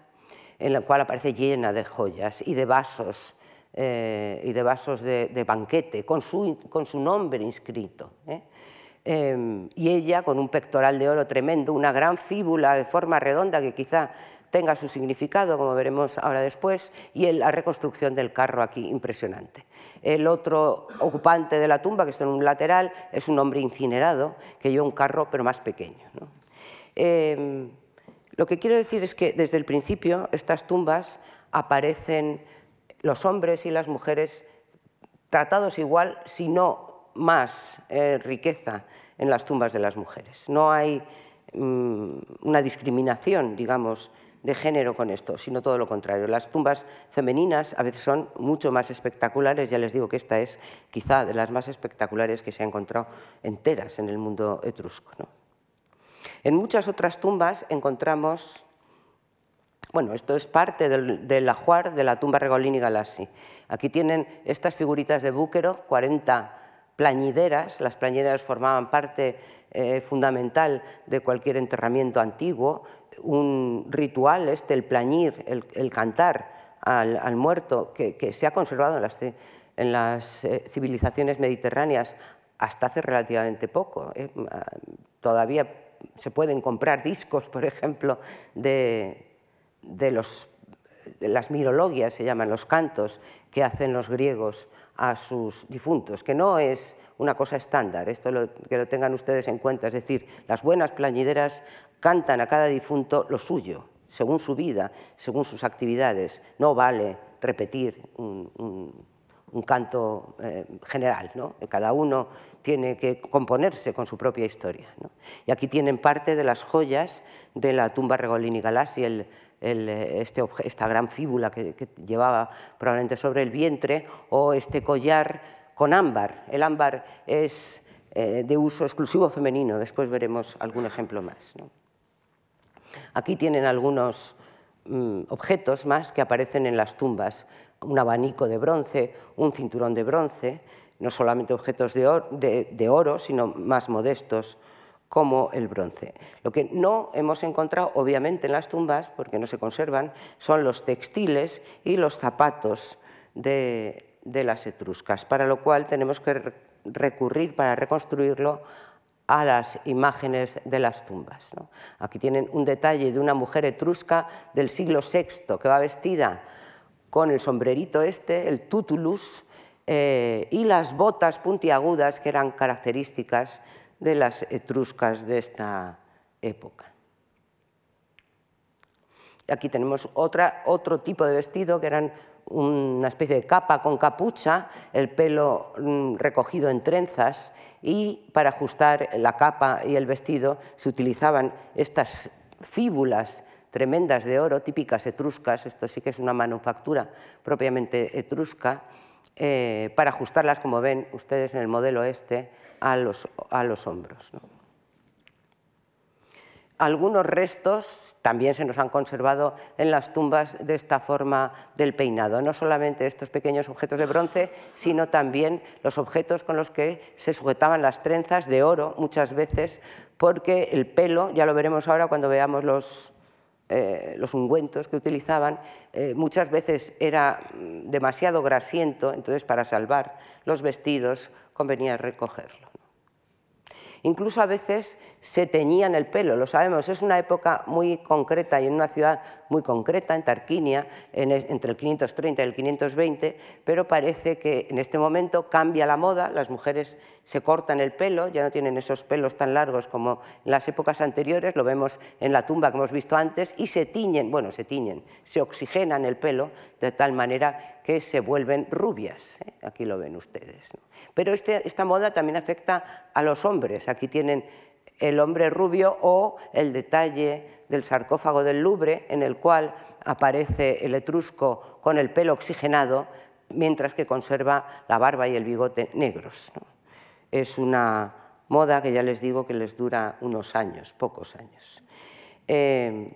en la cual aparece llena de joyas y de vasos, eh, y de, vasos de, banquete, con su, nombre inscrito. ¿eh? Em, y ella con un pectoral de oro tremendo, una gran fíbula de forma redonda que quizá tenga su significado, como veremos ahora después, y la reconstrucción del carro aquí, impresionante. El otro ocupante de la tumba, que está en un lateral, es un hombre incinerado que lleva un carro, pero más pequeño. Em, lo que quiero decir es que desde el principio estas tumbas aparecen los hombres y las mujeres tratados igual, si no más eh, riqueza en las tumbas de las mujeres. No hay mm, una discriminación, digamos, de género con esto, sino todo lo contrario. Las tumbas femeninas a veces son mucho más espectaculares, ya les digo que esta es quizá de las más espectaculares que se ha encontrado enteras en el mundo etrusco. En muchas otras tumbas encontramos, bueno, esto es parte del, del ajuar de la tumba Regolini Galassi. Aquí tienen estas figuritas de búquero, 40 plañideras, las plañideras formaban parte eh, fundamental de cualquier enterramiento antiguo, un ritual, este, el plañir, el, cantar al, muerto, que, se ha conservado en las, eh, civilizaciones mediterráneas hasta hace relativamente poco. Eh, todavía se pueden comprar discos, por ejemplo, de, los, las mirologias, se llaman los cantos, que hacen los griegos a sus difuntos, que no es una cosa estándar, esto que lo tengan ustedes en cuenta, es decir, las buenas plañideras cantan a cada difunto lo suyo, según su vida, según sus actividades. No vale repetir un, canto eh, general, ¿no? cada uno tiene que componerse con su propia historia. Y aquí tienen parte de las joyas de la tumba Regolini Galassi, el, este esta gran fíbula que, llevaba probablemente sobre el vientre, o este collar con ámbar. El ámbar es eh, de uso exclusivo femenino, después veremos algún ejemplo más. Aquí tienen algunos mm, objetos más que aparecen en las tumbas, un abanico de bronce, un cinturón de bronce, no solamente objetos de oro, sino más modestos como el bronce. Lo que no hemos encontrado, obviamente, en las tumbas, porque no se conservan, son los textiles y los zapatos de, de las etruscas, para lo cual tenemos que recurrir para reconstruirlo a las imágenes de las tumbas. Aquí tienen un detalle de una mujer etrusca del siglo VI que va vestida con el sombrerito este, el tutulus, eh, y las botas puntiagudas que eran características de las etruscas de esta época. Aquí tenemos otro tipo de vestido que eran una especie de capa con capucha, el pelo mm, recogido en trenzas y para ajustar la capa y el vestido se utilizaban estas fíbulas tremendas de oro, típicas etruscas, esto sí que es una manufactura propiamente etrusca, eh, para ajustarlas, como ven ustedes en el modelo este, a los, a los hombros. Algunos restos también se nos han conservado en las tumbas de esta forma del peinado, no solamente estos pequeños objetos de bronce, sino también los objetos con los que se sujetaban las trenzas de oro muchas veces, porque el pelo, ya lo veremos ahora cuando veamos los, eh, los ungüentos que utilizaban, eh, muchas veces era mm, demasiado grasiento, entonces para salvar los vestidos convenía recogerlo. Incluso a veces se teñían el pelo, lo sabemos, es una época muy concreta y en una ciudad muy concreta, en Tarquinia, entre el 530 y el 520, pero parece que en este momento cambia la moda, las mujeres se cortan el pelo, ya no tienen esos pelos tan largos como en las épocas anteriores, lo vemos en la tumba que hemos visto antes, y se tiñen, bueno, se tiñen, se oxigenan el pelo de tal manera que se vuelven rubias, ¿eh? aquí lo ven ustedes. Pero este, esta moda también afecta a los hombres, aquí tienen el hombre rubio o el detalle del sarcófago del Louvre, en el cual aparece el etrusco con el pelo oxigenado, mientras que conserva la barba y el bigote negros. Es una moda que ya les digo que les dura unos años, pocos años. Eh,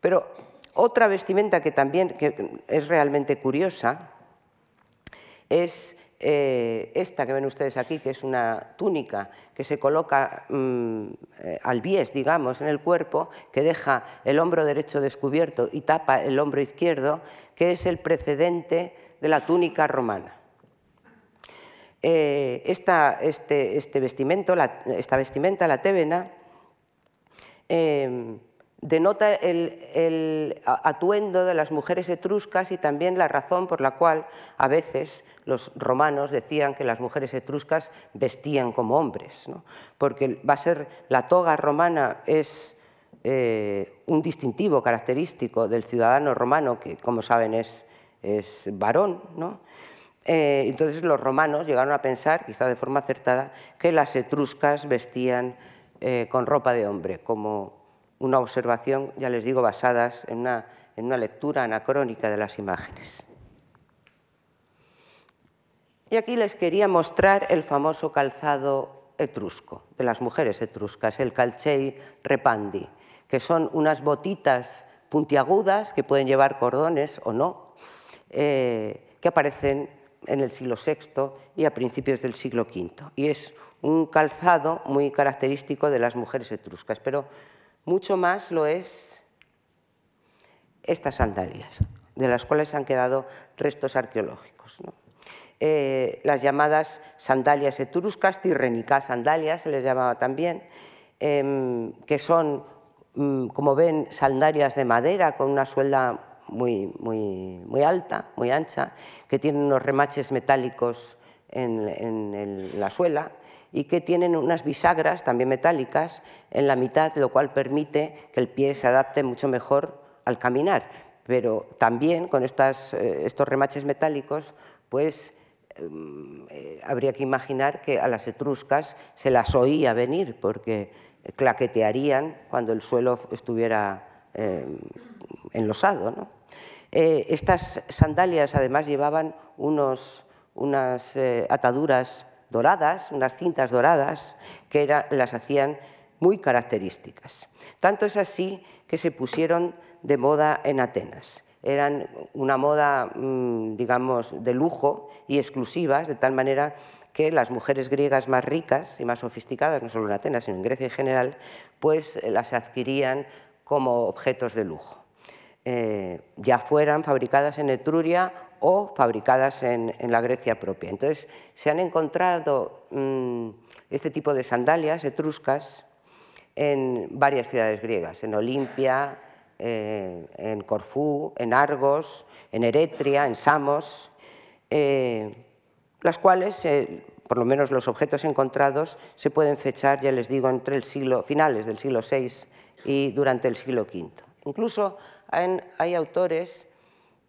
pero otra vestimenta que también es realmente curiosa es eh, esta que ven ustedes aquí, que es una túnica que se coloca mm, eh, al bies, digamos, en el cuerpo, que deja el hombro derecho descubierto y tapa el hombro izquierdo, que es el precedente de la túnica romana. Eh, este, este vestimento, esta vestimenta, la tébena, denota el, atuendo de las mujeres etruscas y también la razón por la cual a veces los romanos decían que las mujeres etruscas vestían como hombres, porque va a ser la toga romana es eh, un distintivo característico del ciudadano romano que, como saben, es, es varón. Eh, entonces los romanos llegaron a pensar, quizá de forma acertada, que las etruscas vestían eh, con ropa de hombre, como una observación, ya les digo, basadas en una, en una lectura anacrónica de las imágenes. Y aquí les quería mostrar el famoso calzado etrusco, de las mujeres etruscas, el calcei repandi, que son unas botitas puntiagudas que pueden llevar cordones o no, eh, que aparecen en el siglo VI y a principios del siglo V. Y es un calzado muy característico de las mujeres etruscas, pero mucho más lo es estas sandalias, de las cuales han quedado restos arqueológicos. Eh, las llamadas sandalias etruscas, tirrenicas sandalias se les llamaba también, em, que son, mm, como ven, sandalias de madera con una suelda muy, muy, muy alta, muy ancha, que tienen unos remaches metálicos en la suela y que tienen unas bisagras también metálicas en la mitad, lo cual permite que el pie se adapte mucho mejor al caminar. Pero también con estas, eh, estos remaches metálicos, pues em, eh, habría que imaginar que a las etruscas se las oía venir, porque claquetearían cuando el suelo estuviera em, enlosado. Eh, estas sandalias además llevaban unos, unas ataduras doradas, unas cintas doradas, que las hacían muy características. Tanto es así que se pusieron de moda en Atenas. Eran una moda, mm, digamos, de lujo y exclusivas, de tal manera que las mujeres griegas más ricas y más sofisticadas, no solo en Atenas, sino en Grecia en general, pues eh, las adquirían como objetos de lujo. Eh, ya fueran fabricadas en Etruria o fabricadas en, la Grecia propia. Entonces, se han encontrado mm, este tipo de sandalias etruscas en varias ciudades griegas, en Olimpia, eh, en Corfú, en Argos, en Eretria, en Samos, eh, las cuales, por lo menos los objetos encontrados, se pueden fechar, ya les digo, entre el siglo, finales del siglo VI y durante el siglo V. Incluso hay autores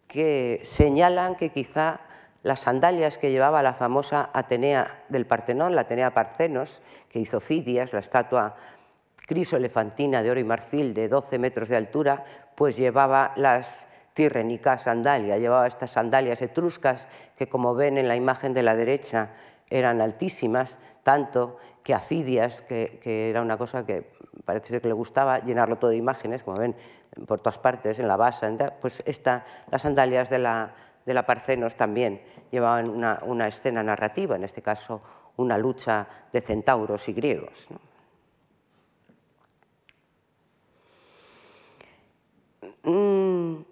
que señalan que quizá las sandalias que llevaba la famosa Atenea del Partenón, la Atenea Parcenos, que hizo Fidias, la estatua criso-elefantina de oro y marfil de 12 metros de altura, pues llevaba las tirrenicas sandalias, llevaba estas sandalias etruscas que, como ven en la imagen de la derecha, eran altísimas, tanto que a Fidias, que, era una cosa que parece ser que le gustaba llenarlo todo de imágenes, como ven por todas partes, en la base, pues esta, las sandalias de la, de la Parcenos también llevaban una, escena narrativa, en este caso una lucha de centauros y griegos. Mm,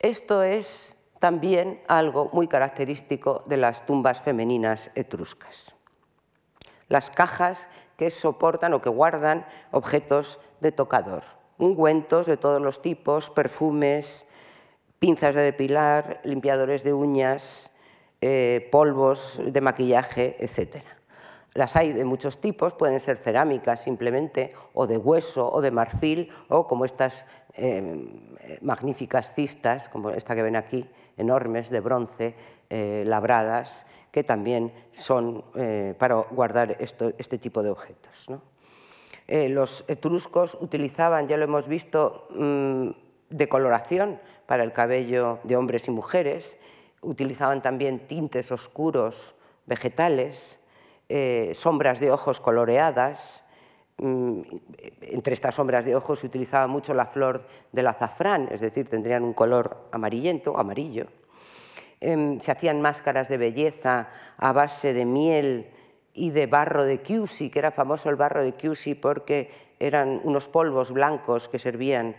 esto es también algo muy característico de las tumbas femeninas etruscas. Las cajas que soportan o que guardan objetos de tocador, ungüentos de todos los tipos, perfumes, pinzas de depilar, limpiadores de uñas, eh, polvos de maquillaje, etc. Las hay de muchos tipos, pueden ser cerámicas simplemente, o de hueso, o de marfil, o como estas em, magníficas cistas, como esta que ven aquí, enormes, de bronce, eh, labradas, que también son eh, para guardar este tipo de objetos. los etruscos utilizaban, ya lo hemos visto, mm, decoloración para el cabello de hombres y mujeres, utilizaban también tintes oscuros vegetales, eh, sombras de ojos coloreadas. Mm, entre estas sombras de ojos se utilizaba mucho la flor del azafrán, es decir, tendrían un color amarillento, amarillo. Em, se hacían máscaras de belleza a base de miel y de barro de Chiusi, que era famoso el barro de Chiusi porque eran unos polvos blancos que servían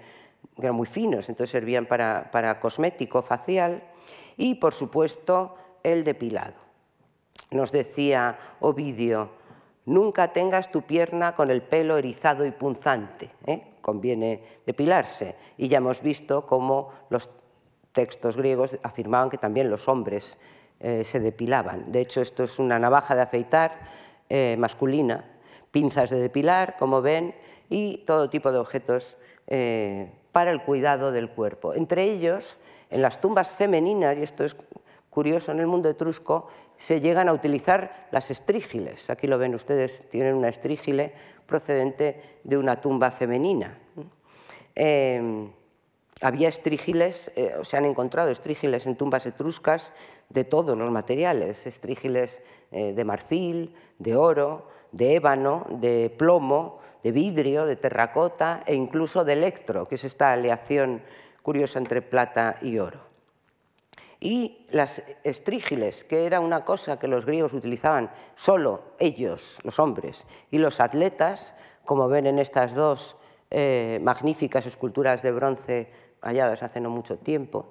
que eran muy finos, entonces servían para cosmético facial, y por supuesto el depilado. Nos decía Ovidio, nunca tengas tu pierna con el pelo erizado y punzante, ¿eh? conviene depilarse. Y ya hemos visto cómo los textos griegos afirmaban que también los hombres eh, se depilaban. De hecho, esto es una navaja de afeitar eh, masculina, pinzas de depilar, como ven, y todo tipo de objetos para el cuidado del cuerpo. Entre ellos, en las tumbas femeninas, y esto es curioso en el mundo etrusco, se llegan a utilizar las estrígiles. Aquí lo ven ustedes, tienen una estrígile procedente de una tumba femenina. Em, había estrígiles, eh, se han encontrado estrígiles en tumbas etruscas de todos los materiales, estrígiles eh, de marfil, de oro, de ébano, de plomo, de vidrio, de terracota e incluso de electro, que es esta aleación curiosa entre plata y oro. Y las estrígiles, que era una cosa que los griegos utilizaban solo ellos, los hombres, y los atletas, como ven en estas dos eh, magníficas esculturas de bronce halladas hace no mucho tiempo,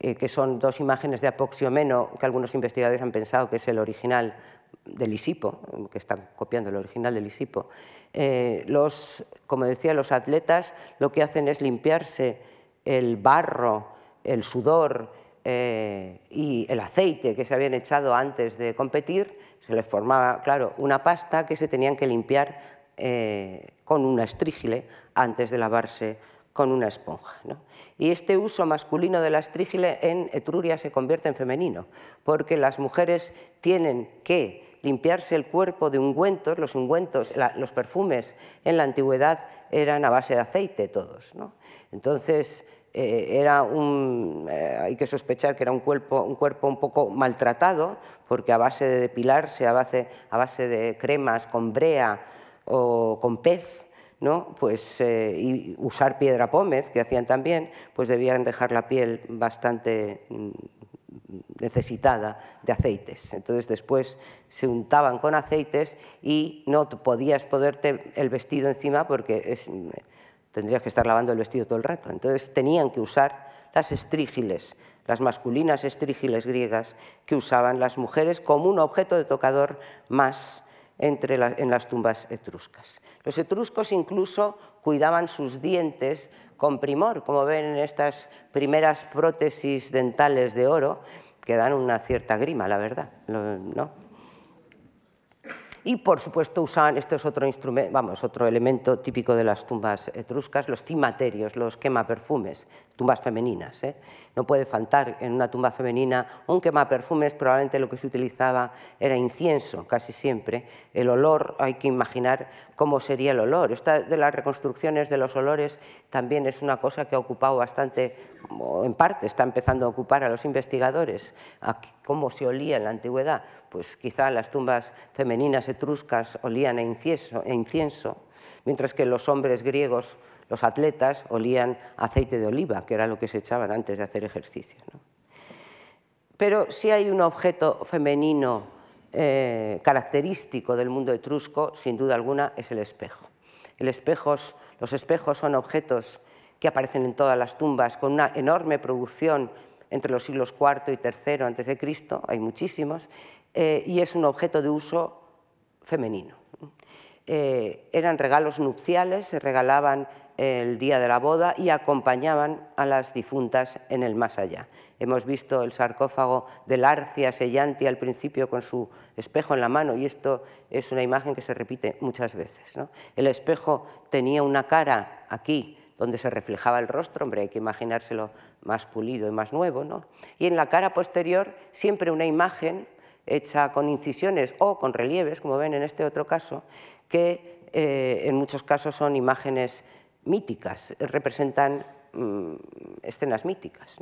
eh, que son dos imágenes de Apoxiomeno, que algunos investigadores han pensado que es el original del Lisipo, que están copiando el original del Lisipo, eh, los, como decía, los atletas lo que hacen es limpiarse el barro, el sudor eh, y el aceite que se habían echado antes de competir, se les formaba, claro, una pasta que se tenían que limpiar eh, con una estrígile antes de lavarse con una esponja. Y este uso masculino de la estrígile en Etruria se convierte en femenino, porque las mujeres tienen que limpiarse el cuerpo de ungüentos, los ungüentos, los perfumes en la antigüedad eran a base de aceite todos. Entonces, eh, era un, eh, hay que sospechar que era un cuerpo, un cuerpo un poco maltratado, porque a base de depilarse, a base, a base de cremas con brea o con pez, ¿no? pues, eh, y usar piedra pómez, que hacían también, pues debían dejar la piel bastante mm, necesitada de aceites. Entonces después se untaban con aceites y no podías ponerte el vestido encima porque tendrías que estar lavando el vestido todo el rato. Entonces tenían que usar las estrígiles, las masculinas estrígiles griegas que usaban las mujeres como un objeto de tocador más entre en las tumbas etruscas. Los etruscos incluso cuidaban sus dientes con primor, como ven en estas primeras prótesis dentales de oro, que dan una cierta grima, la verdad. ¿no? Y por supuesto usaban, esto es otro instrumento, vamos, otro elemento típico de las tumbas etruscas, los timaterios, los quemaperfumes, tumbas femeninas. ¿eh? No puede faltar en una tumba femenina un quemaperfumes, probablemente lo que se utilizaba era incienso, casi siempre. El olor, hay que imaginar cómo sería el olor. Esta de las reconstrucciones de los olores también es una cosa que ha ocupado bastante, en parte está empezando a ocupar a los investigadores, cómo se olía en la antigüedad. Pues quizá las tumbas femeninas etruscas olían a incienso, mientras que los hombres griegos, los atletas, olían aceite de oliva, que era lo que se echaban antes de hacer ejercicio. Pero si hay un objeto femenino eh, característico del mundo etrusco, sin duda alguna, es el espejo. los espejos son objetos que aparecen en todas las tumbas con una enorme producción entre los siglos IV y III Cristo, hay muchísimos, eh, y es un objeto de uso femenino. Eh, eran regalos nupciales, se regalaban el día de la boda y acompañaban a las difuntas en el más allá. Hemos visto el sarcófago de Larcia Sellanti al principio con su espejo en la mano y esto es una imagen que se repite muchas veces. El espejo tenía una cara aquí donde se reflejaba el rostro, hombre, hay que imaginárselo más pulido y más nuevo, ¿no? y en la cara posterior siempre una imagen hecha con incisiones o con relieves, como ven en este otro caso, que eh, en muchos casos son imágenes míticas, representan mm, escenas míticas.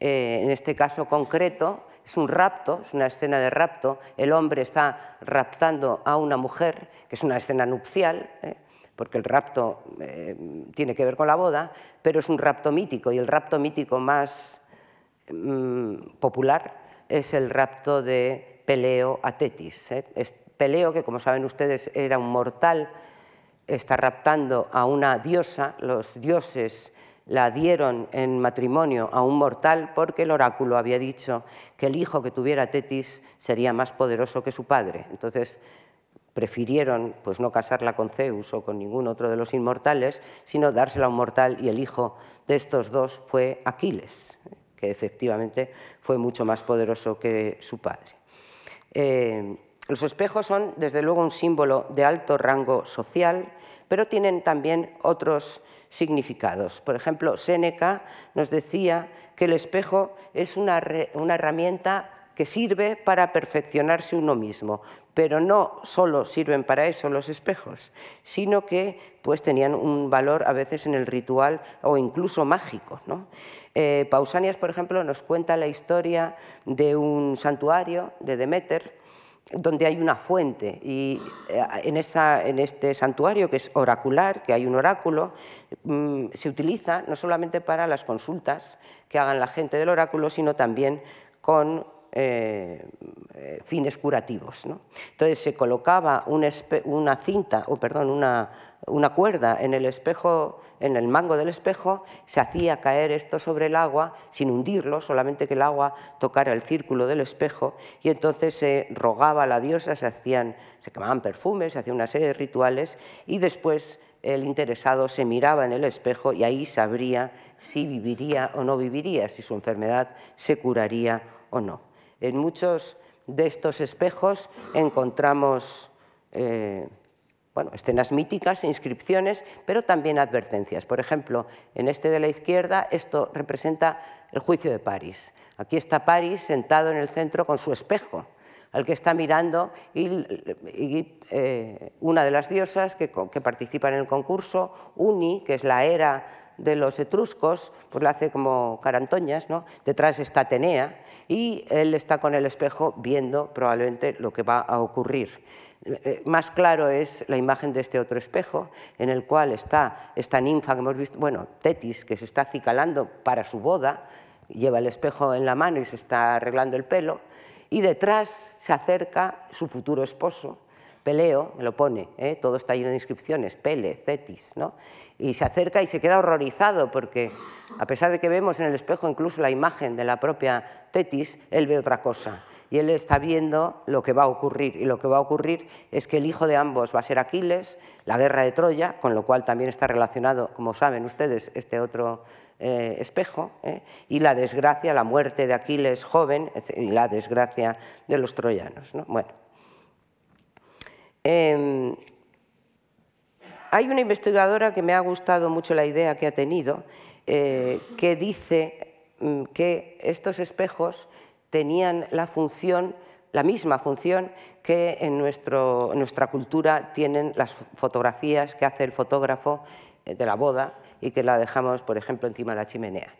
Eh, en este caso concreto es un rapto, es una escena de rapto, el hombre está raptando a una mujer, que es una escena nupcial, ¿eh? Porque el rapto tiene que ver con la boda, pero es un rapto mítico y el rapto mítico más mm, popular es el rapto de Peleo a Tetis. ¿eh? Peleo, que como saben ustedes era un mortal, está raptando a una diosa, los dioses la dieron en matrimonio a un mortal porque el oráculo había dicho que el hijo que tuviera Tetis sería más poderoso que su padre. Entonces prefirieron pues, no casarla con Zeus o con ningún otro de los inmortales, sino dársela a un mortal y el hijo de estos dos fue Aquiles que efectivamente fue mucho más poderoso que su padre. Eh, los espejos son, desde luego, un símbolo de alto rango social, pero tienen también otros significados. Por ejemplo, Séneca nos decía que el espejo es una, una herramienta que sirve para perfeccionarse uno mismo, pero no solo sirven para eso los espejos, sino que pues, tenían un valor a veces en el ritual o incluso mágico. ¿no? Eh, Pausanias, por ejemplo, nos cuenta la historia de un santuario de Demeter, donde hay una fuente y eh, en, este santuario que es oracular, que hay un oráculo, mm, se utiliza no solamente para las consultas que hagan la gente del oráculo, sino también con eh, fines curativos. Entonces se colocaba una cinta, o perdón, una, una cuerda en el espejo, en el mango del espejo, se hacía caer esto sobre el agua sin hundirlo, solamente que el agua tocara el círculo del espejo y entonces se rogaba a la diosa, se hacían, se quemaban perfumes, se hacía una serie de rituales y después el interesado se miraba en el espejo y ahí sabría si viviría o no viviría, si su enfermedad se curaría o no. En muchos de estos espejos encontramos eh, bueno, escenas míticas, inscripciones, pero también advertencias. Por ejemplo, en este de la izquierda, esto representa el juicio de París. Aquí está París sentado en el centro con su espejo, al que está mirando y, eh, una de las diosas que, que participan en el concurso, Uni, que es la era de los etruscos, pues la hace como carantoñas, ¿no? detrás está Atenea y él está con el espejo viendo probablemente lo que va a ocurrir. Eh, más claro es la imagen de este otro espejo, en el cual está esta ninfa que hemos visto, bueno, Tetis, que se está acicalando para su boda, lleva el espejo en la mano y se está arreglando el pelo, y detrás se acerca su futuro esposo, Peleo, lo pone, ¿eh? todo está lleno de inscripciones, Pele, Cetis, ¿no? y se acerca y se queda horrorizado porque a pesar de que vemos en el espejo incluso la imagen de la propia Tetis, él ve otra cosa y él está viendo lo que va a ocurrir. Y lo que va a ocurrir es que el hijo de ambos va a ser Aquiles, la guerra de Troya, con lo cual también está relacionado, como saben ustedes, este otro eh, espejo, ¿eh? y la desgracia, la muerte de Aquiles joven y la desgracia de los troyanos. Bueno. Em, hay una investigadora que me ha gustado mucho la idea que ha tenido, eh, que dice mm, que estos espejos tenían la función, la misma función que en, nuestra cultura tienen las fotografías que hace el fotógrafo eh, de la boda y que la dejamos, por ejemplo, encima de la chimenea.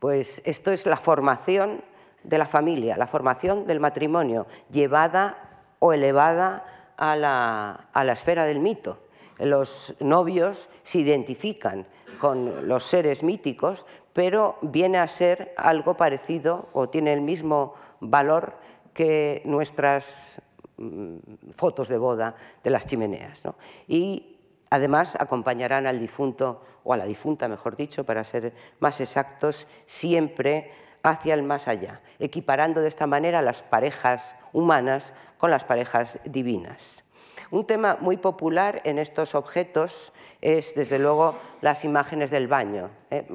Pues esto es la formación de la familia, la formación del matrimonio, llevada o elevada a la, a la esfera del mito los novios se identifican con los seres míticos, pero viene a ser algo parecido o tiene el mismo valor que nuestras mm, fotos de boda de las chimeneas. Y además acompañarán al difunto, o a la difunta, mejor dicho, para ser más exactos, siempre hacia el más allá, equiparando de esta manera las parejas humanas con las parejas divinas. Un tema muy popular en estos objetos es, desde luego, las imágenes del baño. ¿eh?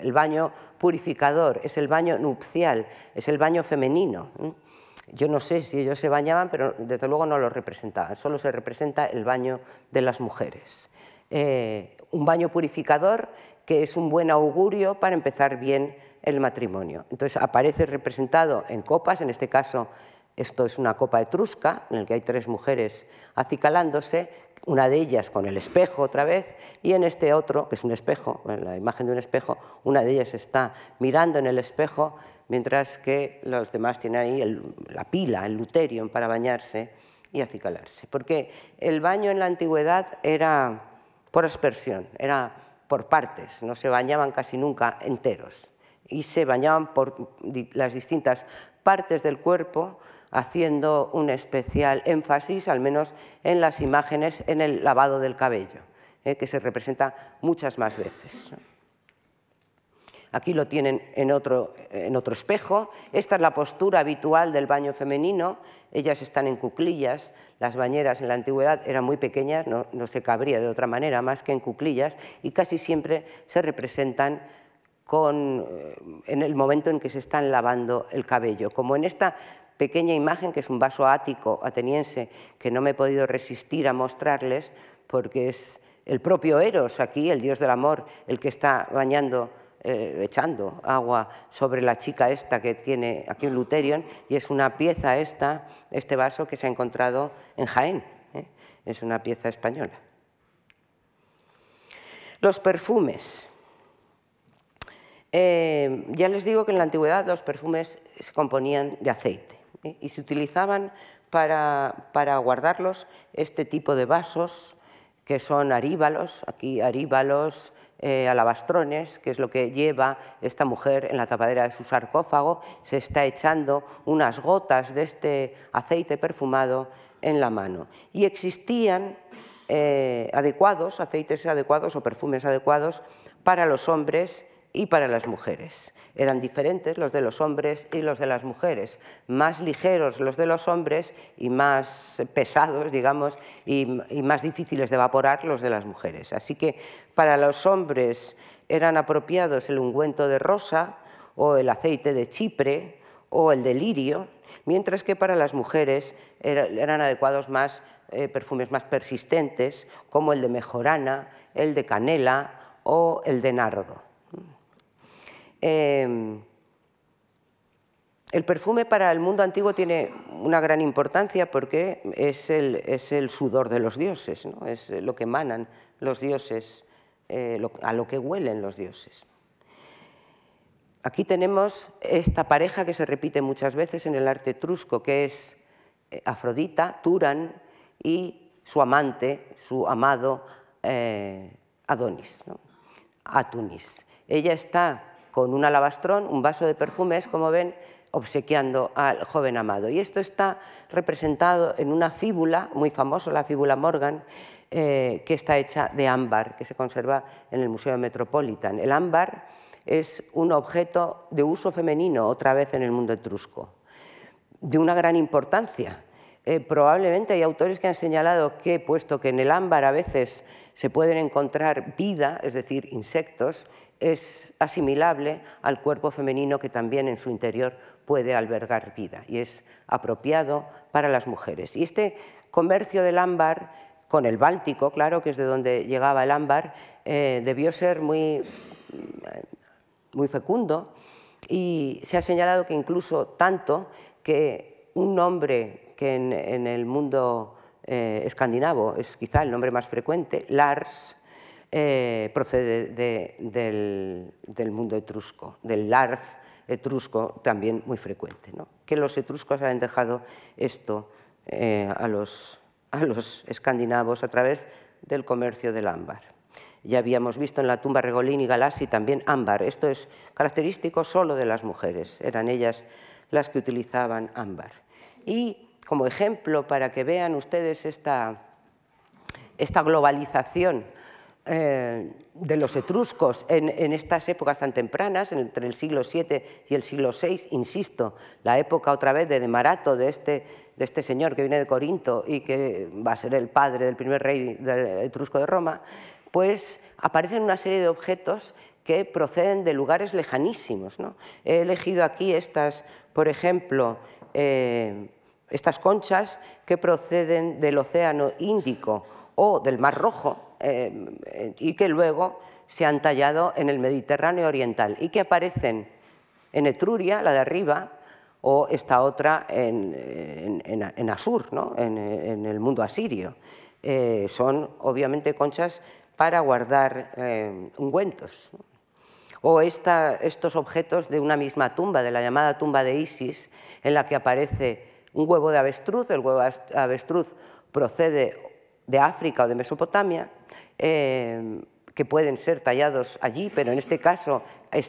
El baño purificador, es el baño nupcial, es el baño femenino. ¿eh? Yo no sé si ellos se bañaban, pero desde luego no lo representaban, solo se representa el baño de las mujeres. Eh, un baño purificador que es un buen augurio para empezar bien el matrimonio. Entonces aparece representado en copas, en este caso esto es una copa etrusca en la que hay tres mujeres acicalándose, una de ellas con el espejo otra vez, y en este otro, que es un espejo, la imagen de un espejo, una de ellas está mirando en el espejo, mientras que los demás tienen ahí la pila, el luterium para bañarse y acicalarse. Porque el baño en la antigüedad era por aspersión, era por partes, no se bañaban casi nunca enteros, y se bañaban por las distintas partes del cuerpo haciendo un especial énfasis, al menos en las imágenes, en el lavado del cabello, eh, que se representa muchas más veces. Aquí lo tienen en otro, en otro, espejo. Esta es la postura habitual del baño femenino. Ellas están en cuclillas. Las bañeras en la antigüedad eran muy pequeñas, no, no se cabría de otra manera más que en cuclillas, y casi siempre se representan con, eh, en el momento en que se están lavando el cabello. Como en esta pequeña imagen, que es un vaso ático ateniense, que no me he podido resistir a mostrarles, porque es el propio Eros aquí, el dios del amor, el que está bañando, eh, echando agua sobre la chica esta que tiene aquí un luterion, y es una pieza esta, este vaso que se ha encontrado en Jaén, ¿eh? es una pieza española. Los perfumes. Eh, ya les digo que en la antigüedad los perfumes se componían de aceite. Y se utilizaban para, guardarlos este tipo de vasos que son aríbalos, aquí aríbalos, eh, alabastrones, que es lo que lleva esta mujer en la tapadera de su sarcófago, se está echando unas gotas de este aceite perfumado en la mano. Y existían eh, adecuados, aceites adecuados o perfumes adecuados para los hombres y para las mujeres. Eran diferentes los de los hombres y los de las mujeres, más ligeros los de los hombres y más pesados, digamos, y, más difíciles de evaporar los de las mujeres. Así que para los hombres eran apropiados el ungüento de rosa o el aceite de chipre o el de lirio, mientras que para las mujeres eran adecuados más eh, perfumes más persistentes, como el de mejorana, el de canela o el de nardo. Em, el perfume para el mundo antiguo tiene una gran importancia porque es el, sudor de los dioses, es lo que emanan los dioses, eh, a lo que huelen los dioses. Aquí tenemos esta pareja que se repite muchas veces en el arte etrusco, que es eh, Afrodita, Turan y su amante, su amado eh, Adonis, Atunis. Ella está con un alabastrón, un vaso de perfumes, como ven, obsequiando al joven amado. Y esto está representado en una fíbula muy famosa, la fíbula Morgan, eh, que está hecha de ámbar, que se conserva en el Museo Metropolitan. El ámbar es un objeto de uso femenino, otra vez en el mundo etrusco, de una gran importancia. Eh, probablemente hay autores que han señalado que, puesto que en el ámbar a veces se pueden encontrar vida, es decir, insectos, es asimilable al cuerpo femenino que también en su interior puede albergar vida y es apropiado para las mujeres. Y este comercio del ámbar con el Báltico, claro, que es de donde llegaba el ámbar, eh, debió ser muy, muy fecundo y se ha señalado que incluso tanto que un nombre que en, el mundo eh, escandinavo es quizá el nombre más frecuente, Lars, eh, procede del, mundo etrusco, del Lars etrusco también muy frecuente. ¿no? Que los etruscos han dejado esto a los a los escandinavos a través del comercio del ámbar. Ya habíamos visto en la tumba Regolín y Galassi también ámbar. Esto es característico solo de las mujeres. Eran ellas las que utilizaban ámbar. Y como ejemplo, para que vean ustedes esta globalización eh, de los etruscos en, estas épocas tan tempranas, entre el siglo VII y el siglo VI, insisto, la época otra vez de Demarato, de este de este señor que viene de Corinto y que va a ser el padre del primer rey etrusco de Roma, pues aparecen una serie de objetos que proceden de lugares lejanísimos. He elegido aquí estas, por ejemplo, eh, estas conchas que proceden del Océano Índico o del Mar Rojo eh, y que luego se han tallado en el Mediterráneo Oriental y que aparecen en Etruria, la de arriba, o esta otra en, Asur, en, el mundo asirio. Eh, son obviamente conchas para guardar eh, ungüentos. O estos objetos de una misma tumba, de la llamada tumba de Isis, en la que aparece un huevo de avestruz, el huevo de avestruz procede de África o de Mesopotamia, eh, que pueden ser tallados allí, pero en este caso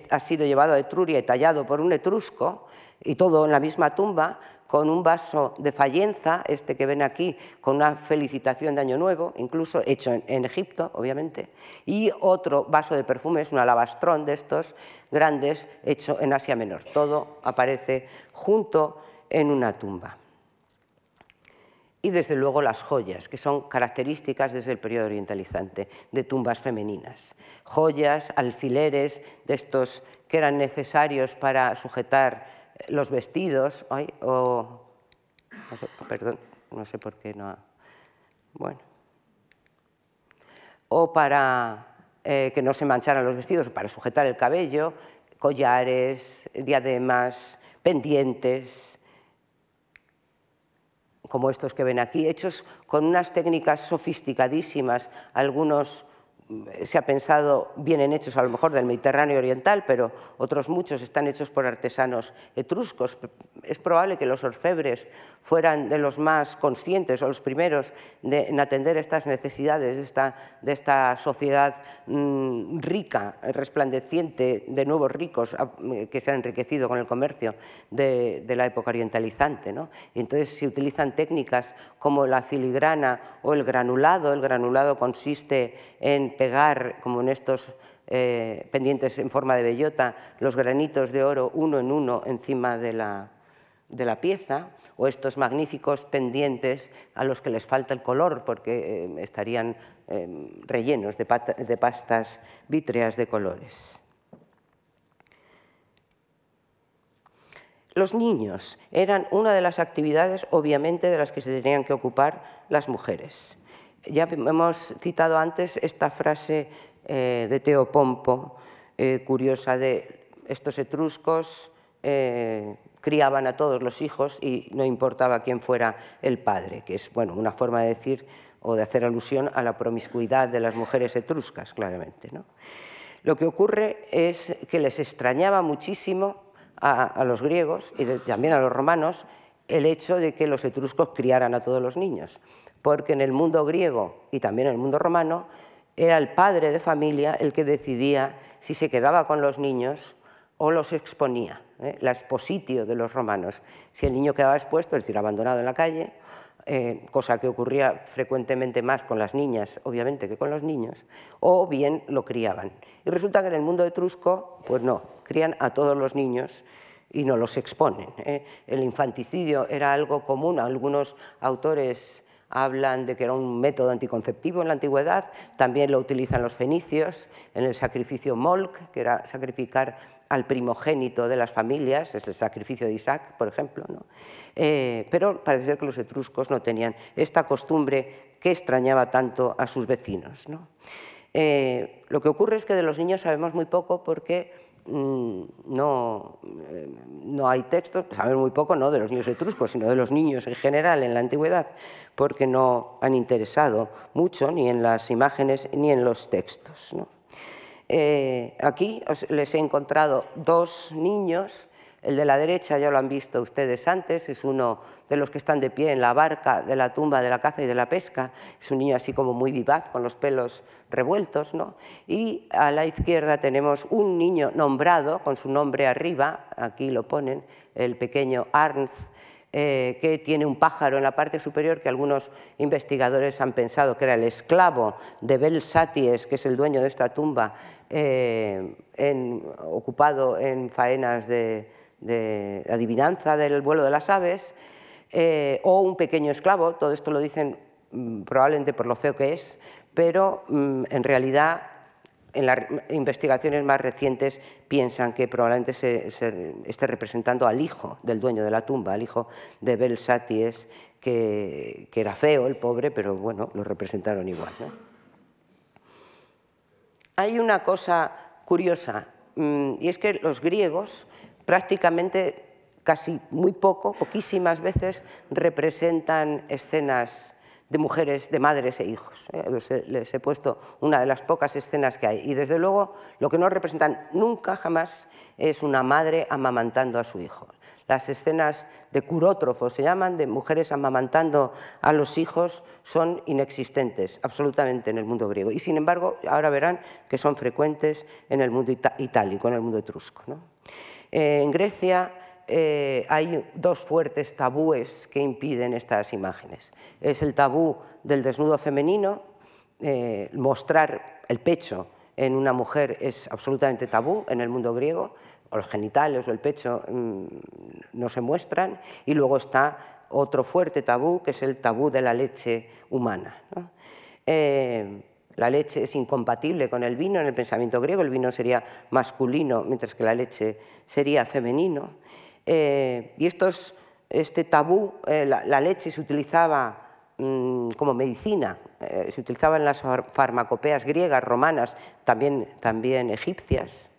ha sido llevado a Etruria y tallado por un etrusco, y todo en la misma tumba, con un vaso de fallenza, este que ven aquí, con una felicitación de Año Nuevo, incluso hecho en, Egipto, obviamente, y otro vaso de perfumes, un alabastrón de estos grandes, hecho en Asia Menor. Todo aparece junto en una tumba. Y desde luego las joyas, que son características desde el periodo orientalizante de tumbas femeninas. Joyas, alfileres de estos que eran necesarios para sujetar los vestidos, o, perdón, no sé por qué no, bueno, o para eh, que no se mancharan los vestidos, para sujetar el cabello, collares, diademas, pendientes, como estos que ven aquí, hechos con unas técnicas sofisticadísimas, algunos se ha pensado, vienen hechos a lo mejor del Mediterráneo oriental, pero otros muchos están hechos por artesanos etruscos. Es probable que los orfebres fueran de los más conscientes o los primeros en atender estas necesidades de esta, de esta sociedad mm, rica, resplandeciente, de nuevos ricos que se han enriquecido con el comercio de, la época orientalizante. ¿no? Entonces se utilizan técnicas como la filigrana o el granulado. El granulado consiste en pegar, como en estos eh, pendientes en forma de bellota, los granitos de oro uno en uno encima de la, de la pieza, o estos magníficos pendientes a los que les falta el color porque eh, estarían eh, rellenos de, de pastas vítreas de colores. Los niños eran una de las actividades, obviamente, de las que se tenían que ocupar las mujeres. Ya hemos citado antes esta frase eh, de Teopompo, eh, curiosa de estos etruscos eh, criaban a todos los hijos y no importaba quién fuera el padre, que es bueno, una forma de decir o de hacer alusión a la promiscuidad de las mujeres etruscas, claramente. Lo que ocurre es que les extrañaba muchísimo a, los griegos y también a los romanos el hecho de que los etruscos criaran a todos los niños, porque en el mundo griego y también en el mundo romano era el padre de familia el que decidía si se quedaba con los niños o los exponía, ¿eh? la expositio de los romanos. Si el niño quedaba expuesto, es decir, abandonado en la calle, eh, cosa que ocurría frecuentemente más con las niñas, obviamente, que con los niños, o bien lo criaban. Y resulta que en el mundo etrusco, pues no, crían a todos los niños y no los exponen. ¿eh? El infanticidio era algo común, algunos autores hablan de que era un método anticonceptivo en la antigüedad, también lo utilizan los fenicios en el sacrificio molk, que era sacrificar al primogénito de las familias, es el sacrificio de Isaac, por ejemplo. Eh, pero parece ser que los etruscos no tenían esta costumbre que extrañaba tanto a sus vecinos. Eh, lo que ocurre es que de los niños sabemos muy poco porque no, eh, no hay textos, sabemos muy poco no de los niños etruscos, sino de los niños en general en la antigüedad, porque no han interesado mucho ni en las imágenes ni en los textos. Eh, aquí les he encontrado dos niños el de la derecha ya lo han visto ustedes antes, es uno de los que están de pie en la barca de la tumba de la caza y de la pesca. Es un niño así como muy vivaz, con los pelos revueltos. ¿no? Y a la izquierda tenemos un niño nombrado, con su nombre arriba, aquí lo ponen, el pequeño Arnz, eh, que tiene un pájaro en la parte superior que algunos investigadores han pensado que era el esclavo de Belsaties, que es el dueño de esta tumba, eh, ocupado en faenas de, de adivinanza del vuelo de las aves, eh, o un pequeño esclavo, todo esto lo dicen mm, probablemente por lo feo que es, pero mm, en realidad en las investigaciones más recientes piensan que probablemente se, esté representando al hijo del dueño de la tumba, al hijo de Belsaties, que, que era feo el pobre, pero bueno, lo representaron igual. Hay una cosa curiosa, mm, y es que los griegos prácticamente casi muy poco, poquísimas veces representan escenas de mujeres, de madres e hijos. ¿eh? Les he puesto una de las pocas escenas que hay. Y desde luego lo que no representan nunca jamás es una madre amamantando a su hijo. Las escenas de curótrofos se llaman, de mujeres amamantando a los hijos, son inexistentes absolutamente en el mundo griego. Y sin embargo, ahora verán que son frecuentes en el mundo itálico, en el mundo etrusco. Eh, en Grecia eh, hay dos fuertes tabúes que impiden estas imágenes. Es el tabú del desnudo femenino, eh, mostrar el pecho en una mujer es absolutamente tabú en el mundo griego, los genitales o el pecho mm, no se muestran, y luego está otro fuerte tabú, que es el tabú de la leche humana. La leche es incompatible con el vino en el pensamiento griego, el vino sería masculino, mientras que la leche sería femenino. Eh, y este tabú, eh, la, leche se utilizaba mm, como medicina, eh, se utilizaba en las farmacopeas griegas, romanas, también, también egipcias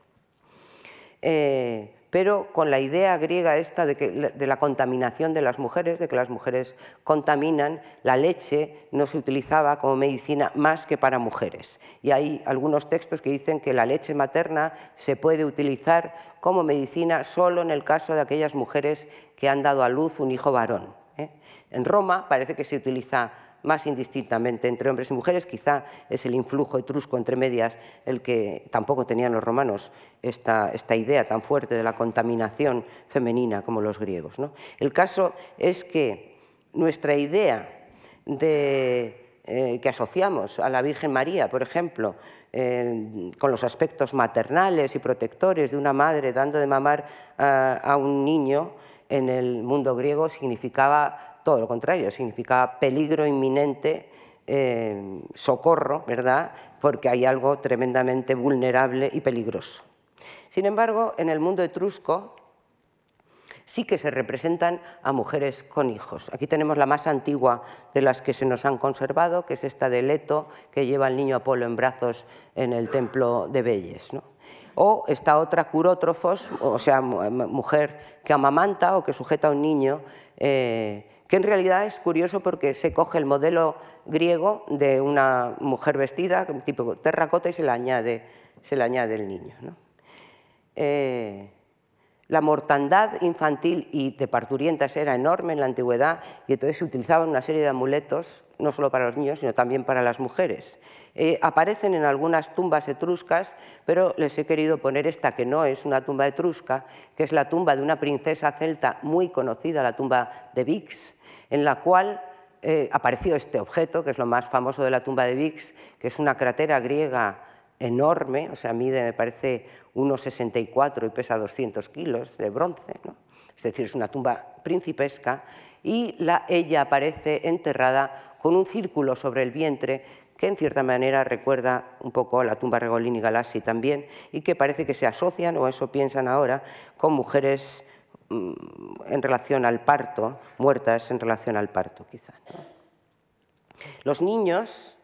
pero con la idea griega esta de, la contaminación de las mujeres, de que las mujeres contaminan, la leche no se utilizaba como medicina más que para mujeres. Y hay algunos textos que dicen que la leche materna se puede utilizar como medicina solo en el caso de aquellas mujeres que han dado a luz un hijo varón. ¿eh? En Roma parece que se utiliza más indistintamente entre hombres y mujeres. Quizá es el influjo etrusco entre medias el que tampoco tenían los romanos esta, esta idea tan fuerte de la contaminación femenina como los griegos. El caso es que nuestra idea de, eh, que asociamos a la Virgen María, por ejemplo, eh, con los aspectos maternales y protectores de una madre dando de mamar a un niño, en el mundo griego significaba todo lo contrario, significa peligro inminente, eh, socorro, ¿verdad? Porque hay algo tremendamente vulnerable y peligroso. Sin embargo, en el mundo etrusco sí que se representan a mujeres con hijos. Aquí tenemos la más antigua de las que se nos han conservado, que es esta de Leto, que lleva al niño Apolo en brazos en el templo de Belles. O esta otra Curótrofos, o sea, mujer que amamanta o que sujeta a un niño eh, que en realidad es curioso porque se coge el modelo griego de una mujer vestida, tipo terracota, y se le añade, se le añade el niño. Eh, la mortandad infantil y de parturientas era enorme en la antigüedad y entonces se utilizaban una serie de amuletos, no solo para los niños, sino también para las mujeres. Eh, aparecen en algunas tumbas etruscas, pero les he querido poner esta que no es una tumba etrusca, que es la tumba de una princesa celta muy conocida, la tumba de Vix, en la cual eh, apareció este objeto, que es lo más famoso de la tumba de Vix, que es una cratera griega enorme, o sea, mide, me parece, 1,64 y pesa 200 kilos de bronce, es decir, es una tumba principesca, y la, ella aparece enterrada con un círculo sobre el vientre que en cierta manera recuerda un poco a la tumba Regolini Galassi también, y que parece que se asocian, o eso piensan ahora, con mujeres en relación al parto, muertas en relación al parto, quizá. Los niños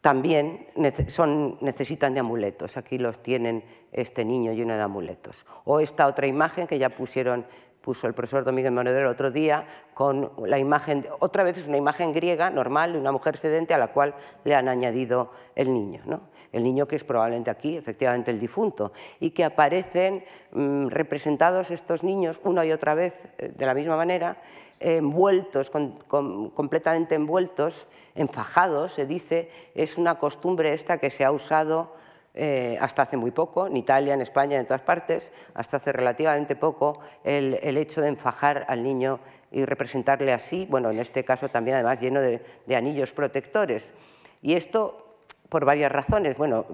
también son, necesitan de amuletos. Aquí los tienen este niño lleno de amuletos. O esta otra imagen que ya pusieron puso el profesor Domínguez Monedero el otro día con la imagen, otra vez es una imagen griega normal de una mujer sedente a la cual le han añadido el niño, ¿no? El niño que es probablemente aquí, efectivamente el difunto, y que aparecen mm, representados estos niños una y otra vez eh, de la misma manera, envueltos, completamente envueltos, enfajados, se dice, es una costumbre esta que se ha usado eh, hasta hace muy poco, en Italia, en España, en todas partes, hasta hace relativamente poco, el, hecho de enfajar al niño y representarle así, bueno, en este caso también además lleno de, anillos protectores. Y esto por varias razones. Bueno,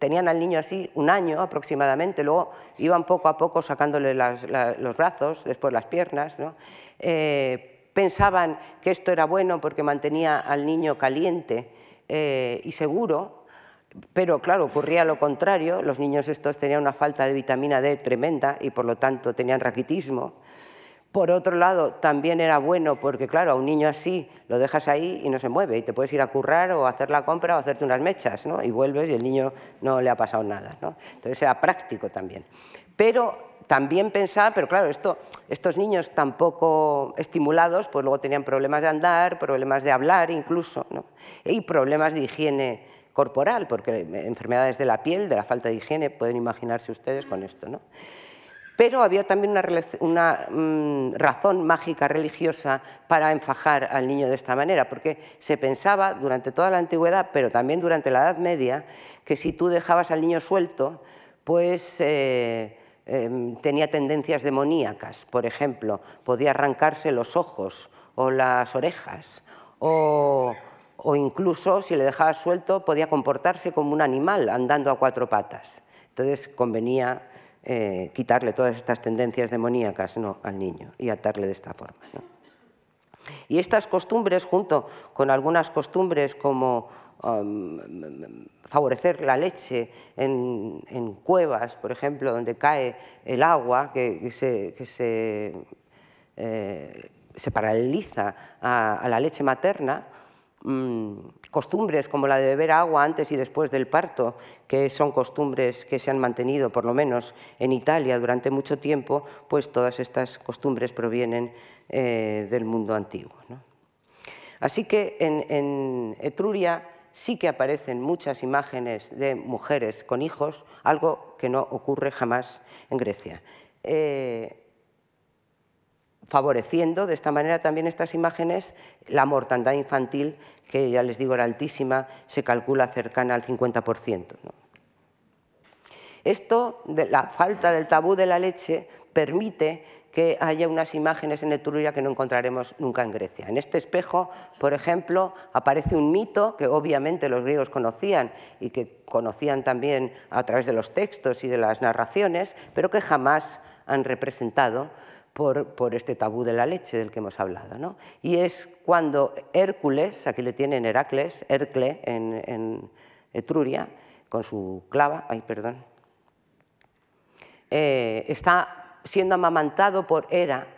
tenían al niño así un año aproximadamente, luego iban poco a poco sacándole los brazos, después las piernas. Eh, pensaban que esto era bueno porque mantenía al niño caliente eh, y seguro, pero claro, ocurría lo contrario, los niños estos tenían una falta de vitamina D tremenda y por lo tanto tenían raquitismo. Por otro lado, también era bueno porque, claro, a un niño así lo dejas ahí y no se mueve y te puedes ir a currar o hacer la compra o hacerte unas mechas, ¿no? Y vuelves y el niño no le ha pasado nada, ¿no? Entonces era práctico también. Pero también pensaba, pero claro, esto, estos niños tampoco estimulados, pues luego tenían problemas de andar, problemas de hablar incluso, ¿no? Y problemas de higiene corporal, porque enfermedades de la piel, de la falta de higiene, pueden imaginarse ustedes con esto. ¿no? Pero había también una, mm, razón mágica religiosa para enfajar al niño de esta manera, porque se pensaba durante toda la antigüedad, pero también durante la Edad Media, que si tú dejabas al niño suelto, pues eh, em, tenía tendencias demoníacas. Por ejemplo, podía arrancarse los ojos o las orejas, o, o incluso si le dejaba suelto podía comportarse como un animal andando a cuatro patas. Entonces convenía eh, quitarle todas estas tendencias demoníacas ¿no? al niño y atarle de esta forma. Y estas costumbres, junto con algunas costumbres como um, favorecer la leche en, cuevas, por ejemplo, donde cae el agua, que, se, eh, se, paraliza a la leche materna, Mm, costumbres como la de beber agua antes y después del parto, que son costumbres que se han mantenido, por lo menos en Italia, durante mucho tiempo, pues todas estas costumbres provienen eh, del mundo antiguo. Así que en, Etruria sí que aparecen muchas imágenes de mujeres con hijos, algo que no ocurre jamás en Grecia. Eh, favoreciendo de esta manera también estas imágenes la mortandad infantil, que ya les digo era altísima, se calcula cercana al 50%. Esto, de la falta del tabú de la leche, permite que haya unas imágenes en Etruria que no encontraremos nunca en Grecia. En este espejo, por ejemplo, aparece un mito que obviamente los griegos conocían y que conocían también a través de los textos y de las narraciones, pero que jamás han representado por, este tabú de la leche del que hemos hablado. ¿no? Y es cuando Hércules, aquí le tienen Heracles, Hercle en, Etruria, con su clava, ay, perdón, eh, está siendo amamantado por Hera,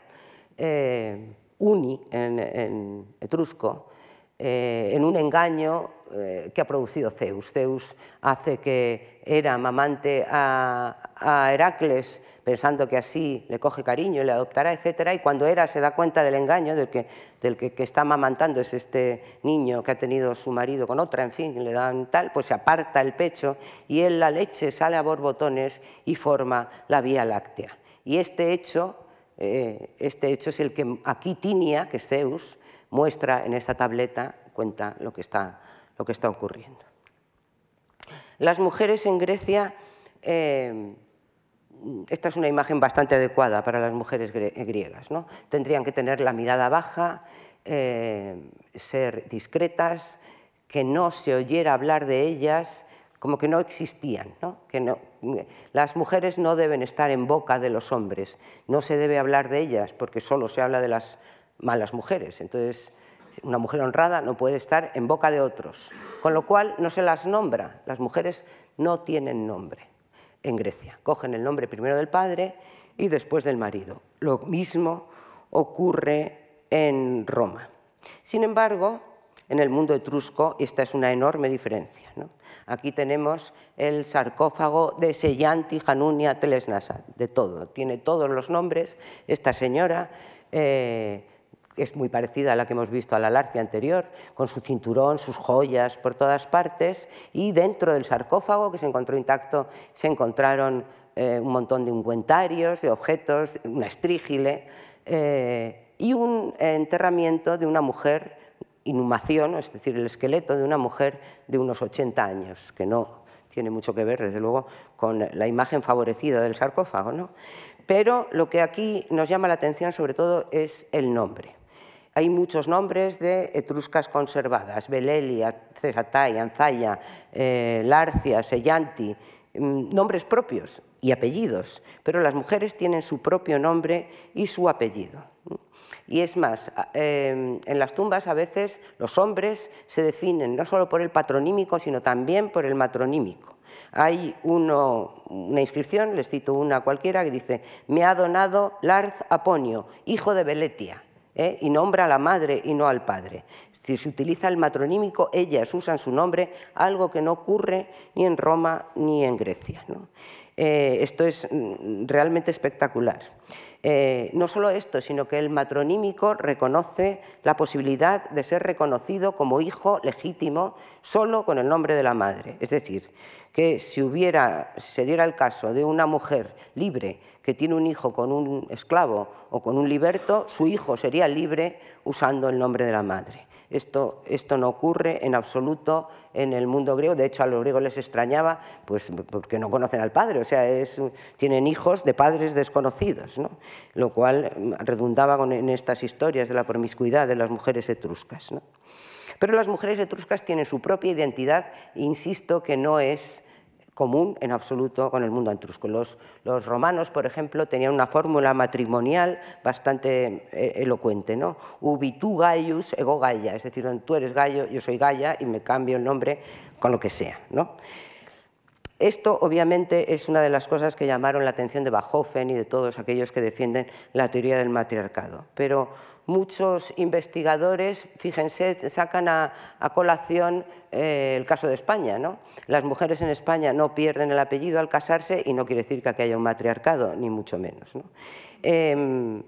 eh, Uni en, etrusco, eh, en un engaño eh, que ha producido Zeus. Zeus hace que Hera amamante a, Heracles pensando que así le coge cariño, le adoptará, etc. Y cuando Hera se da cuenta del engaño, del que, del que, está amamantando es este niño que ha tenido su marido con otra, en fin, le dan tal, pues se aparta el pecho y en la leche sale a borbotones y forma la Vía Láctea. Y este hecho, eh, este hecho es el que aquí Tinia, que es Zeus, muestra en esta tableta, cuenta lo que está lo que está ocurriendo. Las mujeres en Grecia, eh, esta es una imagen bastante adecuada para las mujeres griegas, ¿no? tendrían que tener la mirada baja, eh, ser discretas, que no se oyera hablar de ellas como que no existían, que no, las mujeres no deben estar en boca de los hombres, no se debe hablar de ellas porque solo se habla de las malas mujeres. Entonces, una mujer honrada no puede estar en boca de otros, con lo cual no se las nombra. Las mujeres no tienen nombre en Grecia. Cogen el nombre primero del padre y después del marido. Lo mismo ocurre en Roma. Sin embargo, en el mundo etrusco esta es una enorme diferencia. Aquí tenemos el sarcófago de Seyanti Janunia Telesnasa, de todo, tiene todos los nombres. Esta señora eh, es muy parecida a la que hemos visto a la Larcia anterior, con su cinturón, sus joyas por todas partes, y dentro del sarcófago que se encontró intacto se encontraron eh, un montón de ungüentarios, de objetos, una estrígile eh, y un enterramiento de una mujer, inhumación, es decir, el esqueleto de una mujer de unos 80 años, que no tiene mucho que ver, desde luego, con la imagen favorecida del sarcófago. ¿no? Pero lo que aquí nos llama la atención sobre todo es el nombre. Hay muchos nombres de etruscas conservadas, Belelia, Cesatai, Anzaya, eh, Larcia, Sellanti, mm, nombres propios y apellidos, pero las mujeres tienen su propio nombre y su apellido. Y es más, em, en las tumbas a veces los hombres se definen no solo por el patronímico, sino también por el matronímico. Hay una inscripción, les cito una cualquiera, que dice, me ha donado Larz Aponio, hijo de Beletia. ¿Eh? y nombra a la madre y no al padre. Decir, se utiliza el matronímico, ellas usan su nombre, algo que no ocurre ni en Roma ni en Grecia. Eh, esto es mm, realmente espectacular. Eh, no solo esto, sino que el matronímico reconoce la posibilidad de ser reconocido como hijo legítimo solo con el nombre de la madre. Es decir, que si hubiera, se diera el caso de una mujer libre que tiene un hijo con un esclavo o con un liberto, su hijo sería libre usando el nombre de la madre. Esto, esto, no ocurre en absoluto en el mundo griego. De hecho, a los griegos les extrañaba pues, porque no conocen al padre, o sea, tienen hijos de padres desconocidos, ¿no? lo cual redundaba en estas historias de la promiscuidad de las mujeres etruscas. Pero las mujeres etruscas tienen su propia identidad, insisto que no es común en absoluto con el mundo etrusco. Los, romanos, por ejemplo, tenían una fórmula matrimonial bastante eh, elocuente, ¿no? Ubi tu Gaius ego Gaia, es decir, tú eres Gallo, yo soy Gaia y me cambio el nombre con lo que sea, ¿no? Esto, obviamente, es una de las cosas que llamaron la atención de Bachofen y de todos aquellos que defienden la teoría del matriarcado. Pero muchos investigadores, fíjense, sacan a, colación eh, el caso de España. ¿no? Las mujeres en España no pierden el apellido al casarse y no quiere decir que aquí haya un matriarcado, ni mucho menos. ¿no? Em,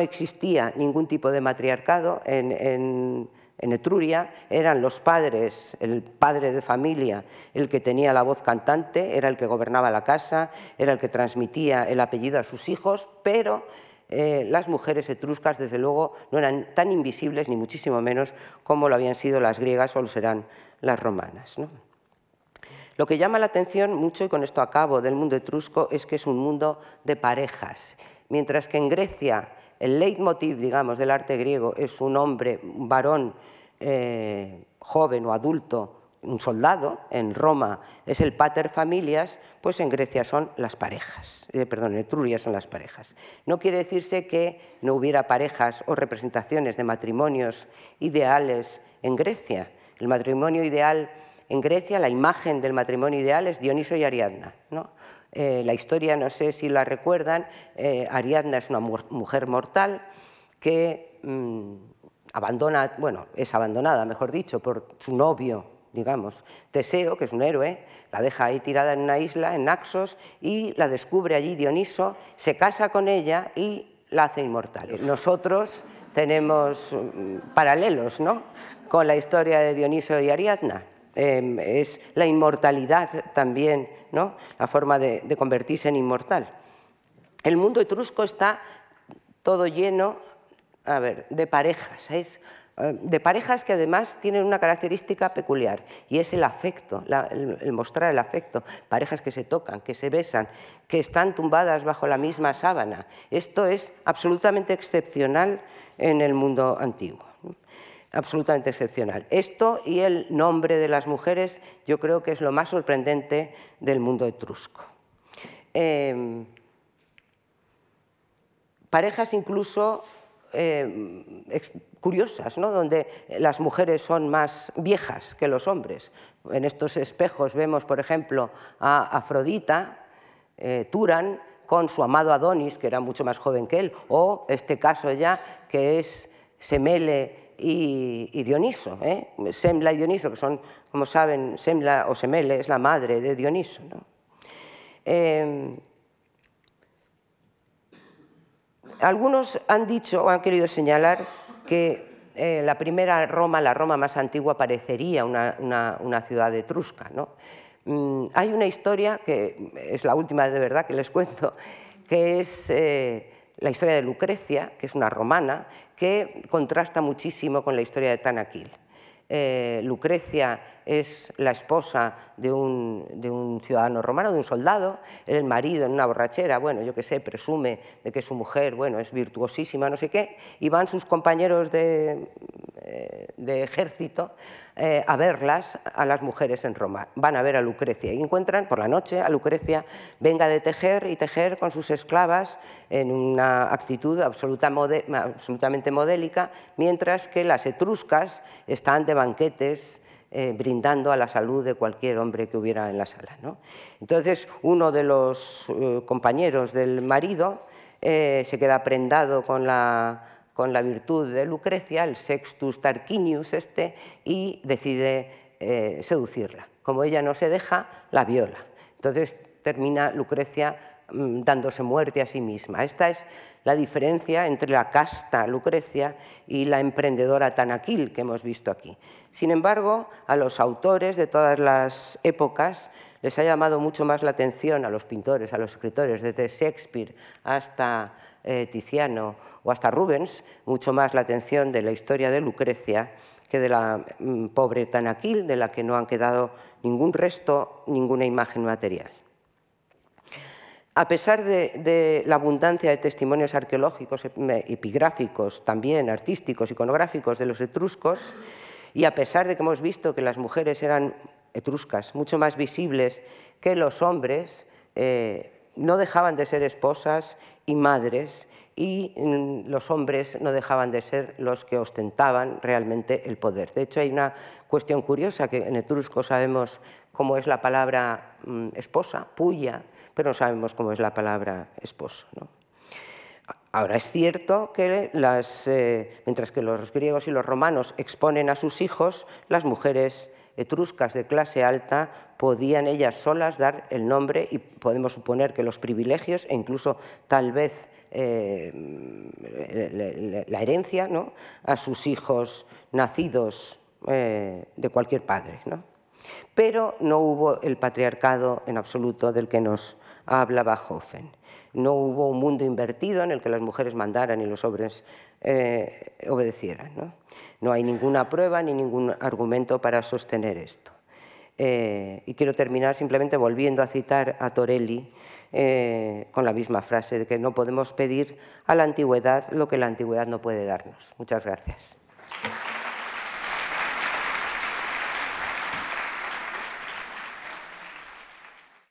existía ningún tipo de matriarcado en, en, Etruria, eran los padres, el padre de familia, el que tenía la voz cantante, era el que gobernaba la casa, era el que transmitía el apellido a sus hijos, pero eh, las mujeres etruscas, desde luego, no eran tan invisibles, ni muchísimo menos, como lo habían sido las griegas o lo serán las romanas. Lo que llama la atención mucho, y con esto acabo, del mundo etrusco, es que es un mundo de parejas. Mientras que en Grecia el leitmotiv, digamos, del arte griego es un hombre, un varón eh, joven o adulto, un soldado, en Roma es el pater familias, pues en Grecia son las parejas, eh, perdón, en Etruria son las parejas. No quiere decirse que no hubiera parejas o representaciones de matrimonios ideales en Grecia. El matrimonio ideal en Grecia, la imagen del matrimonio ideal es Dioniso y Ariadna. ¿no? Eh, la historia, no sé si la recuerdan, eh, Ariadna es una mujer mortal que mm, abandona, bueno, es abandonada, mejor dicho, por su novio digamos. Teseo, que es un héroe, la deja ahí tirada en una isla, en Naxos, y la descubre allí Dioniso, se casa con ella y la hace inmortal. Nosotros tenemos mm, paralelos ¿no? con la historia de Dioniso y Ariadna. Em, es la inmortalidad también, ¿no? la forma de, convertirse en inmortal. El mundo etrusco está todo lleno a ver, de parejas. De parejas que además tienen una característica peculiar y es el afecto, el, mostrar el afecto. Parejas que se tocan, que se besan, que están tumbadas bajo la misma sábana. Esto es absolutamente excepcional en el mundo antiguo. absolutamente excepcional. Esto y el nombre de las mujeres yo creo que es lo más sorprendente del mundo etrusco. Em, parejas incluso em, curiosas, ¿no? donde las mujeres son más viejas que los hombres. En estos espejos vemos, por ejemplo, a Afrodita, eh, Turan, con su amado Adonis, que era mucho más joven que él, o este caso ya que es Semele y, Dioniso, ¿eh? Semla y Dioniso, que son, como saben, Semla o Semele es la madre de Dioniso. Em, algunos han dicho o han querido señalar que eh, la primera Roma, la Roma más antigua, parecería una, ciudad etrusca. ¿no? Mm, hay una historia, que es la última de verdad que les cuento, que es eh, la historia de Lucrecia, que es una romana, que contrasta muchísimo con la historia de Tanaquil. Eh, Lucrecia es la esposa de un, ciudadano romano, de un soldado, el marido en una borrachera, bueno, yo qué sé, presume de que su mujer, bueno, es virtuosísima, no sé qué, y van sus compañeros de, eh, ejército eh, a verlas, a las mujeres en Roma. Van a ver a Lucrecia y encuentran por la noche a Lucrecia, venga de tejer y tejer con sus esclavas en una actitud absolutamente modélica, mientras que las etruscas están de banquetes eh, brindando a la salud de cualquier hombre que hubiera en la sala. Entonces, uno de los eh, compañeros del marido eh, se queda prendado con la, con la virtud de Lucrecia, el Sextus Tarquinius este, y decide seducirla. Como ella no se deja, la viola. Entonces termina Lucrecia dándose muerte a sí misma. Esta es la diferencia entre la casta Lucrecia y la emprendedora Tanaquil que hemos visto aquí. Sin embargo, a los autores de todas las épocas les ha llamado mucho más la atención, a los pintores, a los escritores, desde Shakespeare hasta eh, Tiziano o hasta Rubens, mucho más la atención de la historia de Lucrecia que de la mm, pobre Tanaquil, de la que no han quedado ningún resto, ninguna imagen material. A pesar de, la abundancia de testimonios arqueológicos, epigráficos, también artísticos, iconográficos de los etruscos, y a pesar de que hemos visto que las mujeres eran etruscas, mucho más visibles que los hombres, eh, no dejaban de ser esposas y madres y mm, los hombres no dejaban de ser los que ostentaban realmente el poder. De hecho, hay una cuestión curiosa que en etrusco sabemos cómo es la palabra mm, esposa, puya, pero no sabemos cómo es la palabra esposo. Ahora, es cierto que eh, mientras que los griegos y los romanos exponen a sus hijos, las mujeres etruscas de clase alta podían ellas solas dar el nombre y podemos suponer que los privilegios e incluso tal vez eh, la herencia ¿no? a sus hijos nacidos eh, de cualquier padre. Pero no hubo el patriarcado en absoluto del que nos hablaba Hoffen no hubo un mundo invertido en el que las mujeres mandaran y los hombres eh, obedecieran. ¿no? hay ninguna prueba ni ningún argumento para sostener esto. Eh, y quiero terminar simplemente volviendo a citar a Torelli eh, con la misma frase de que no podemos pedir a la antigüedad lo que la antigüedad no puede darnos. Muchas gracias.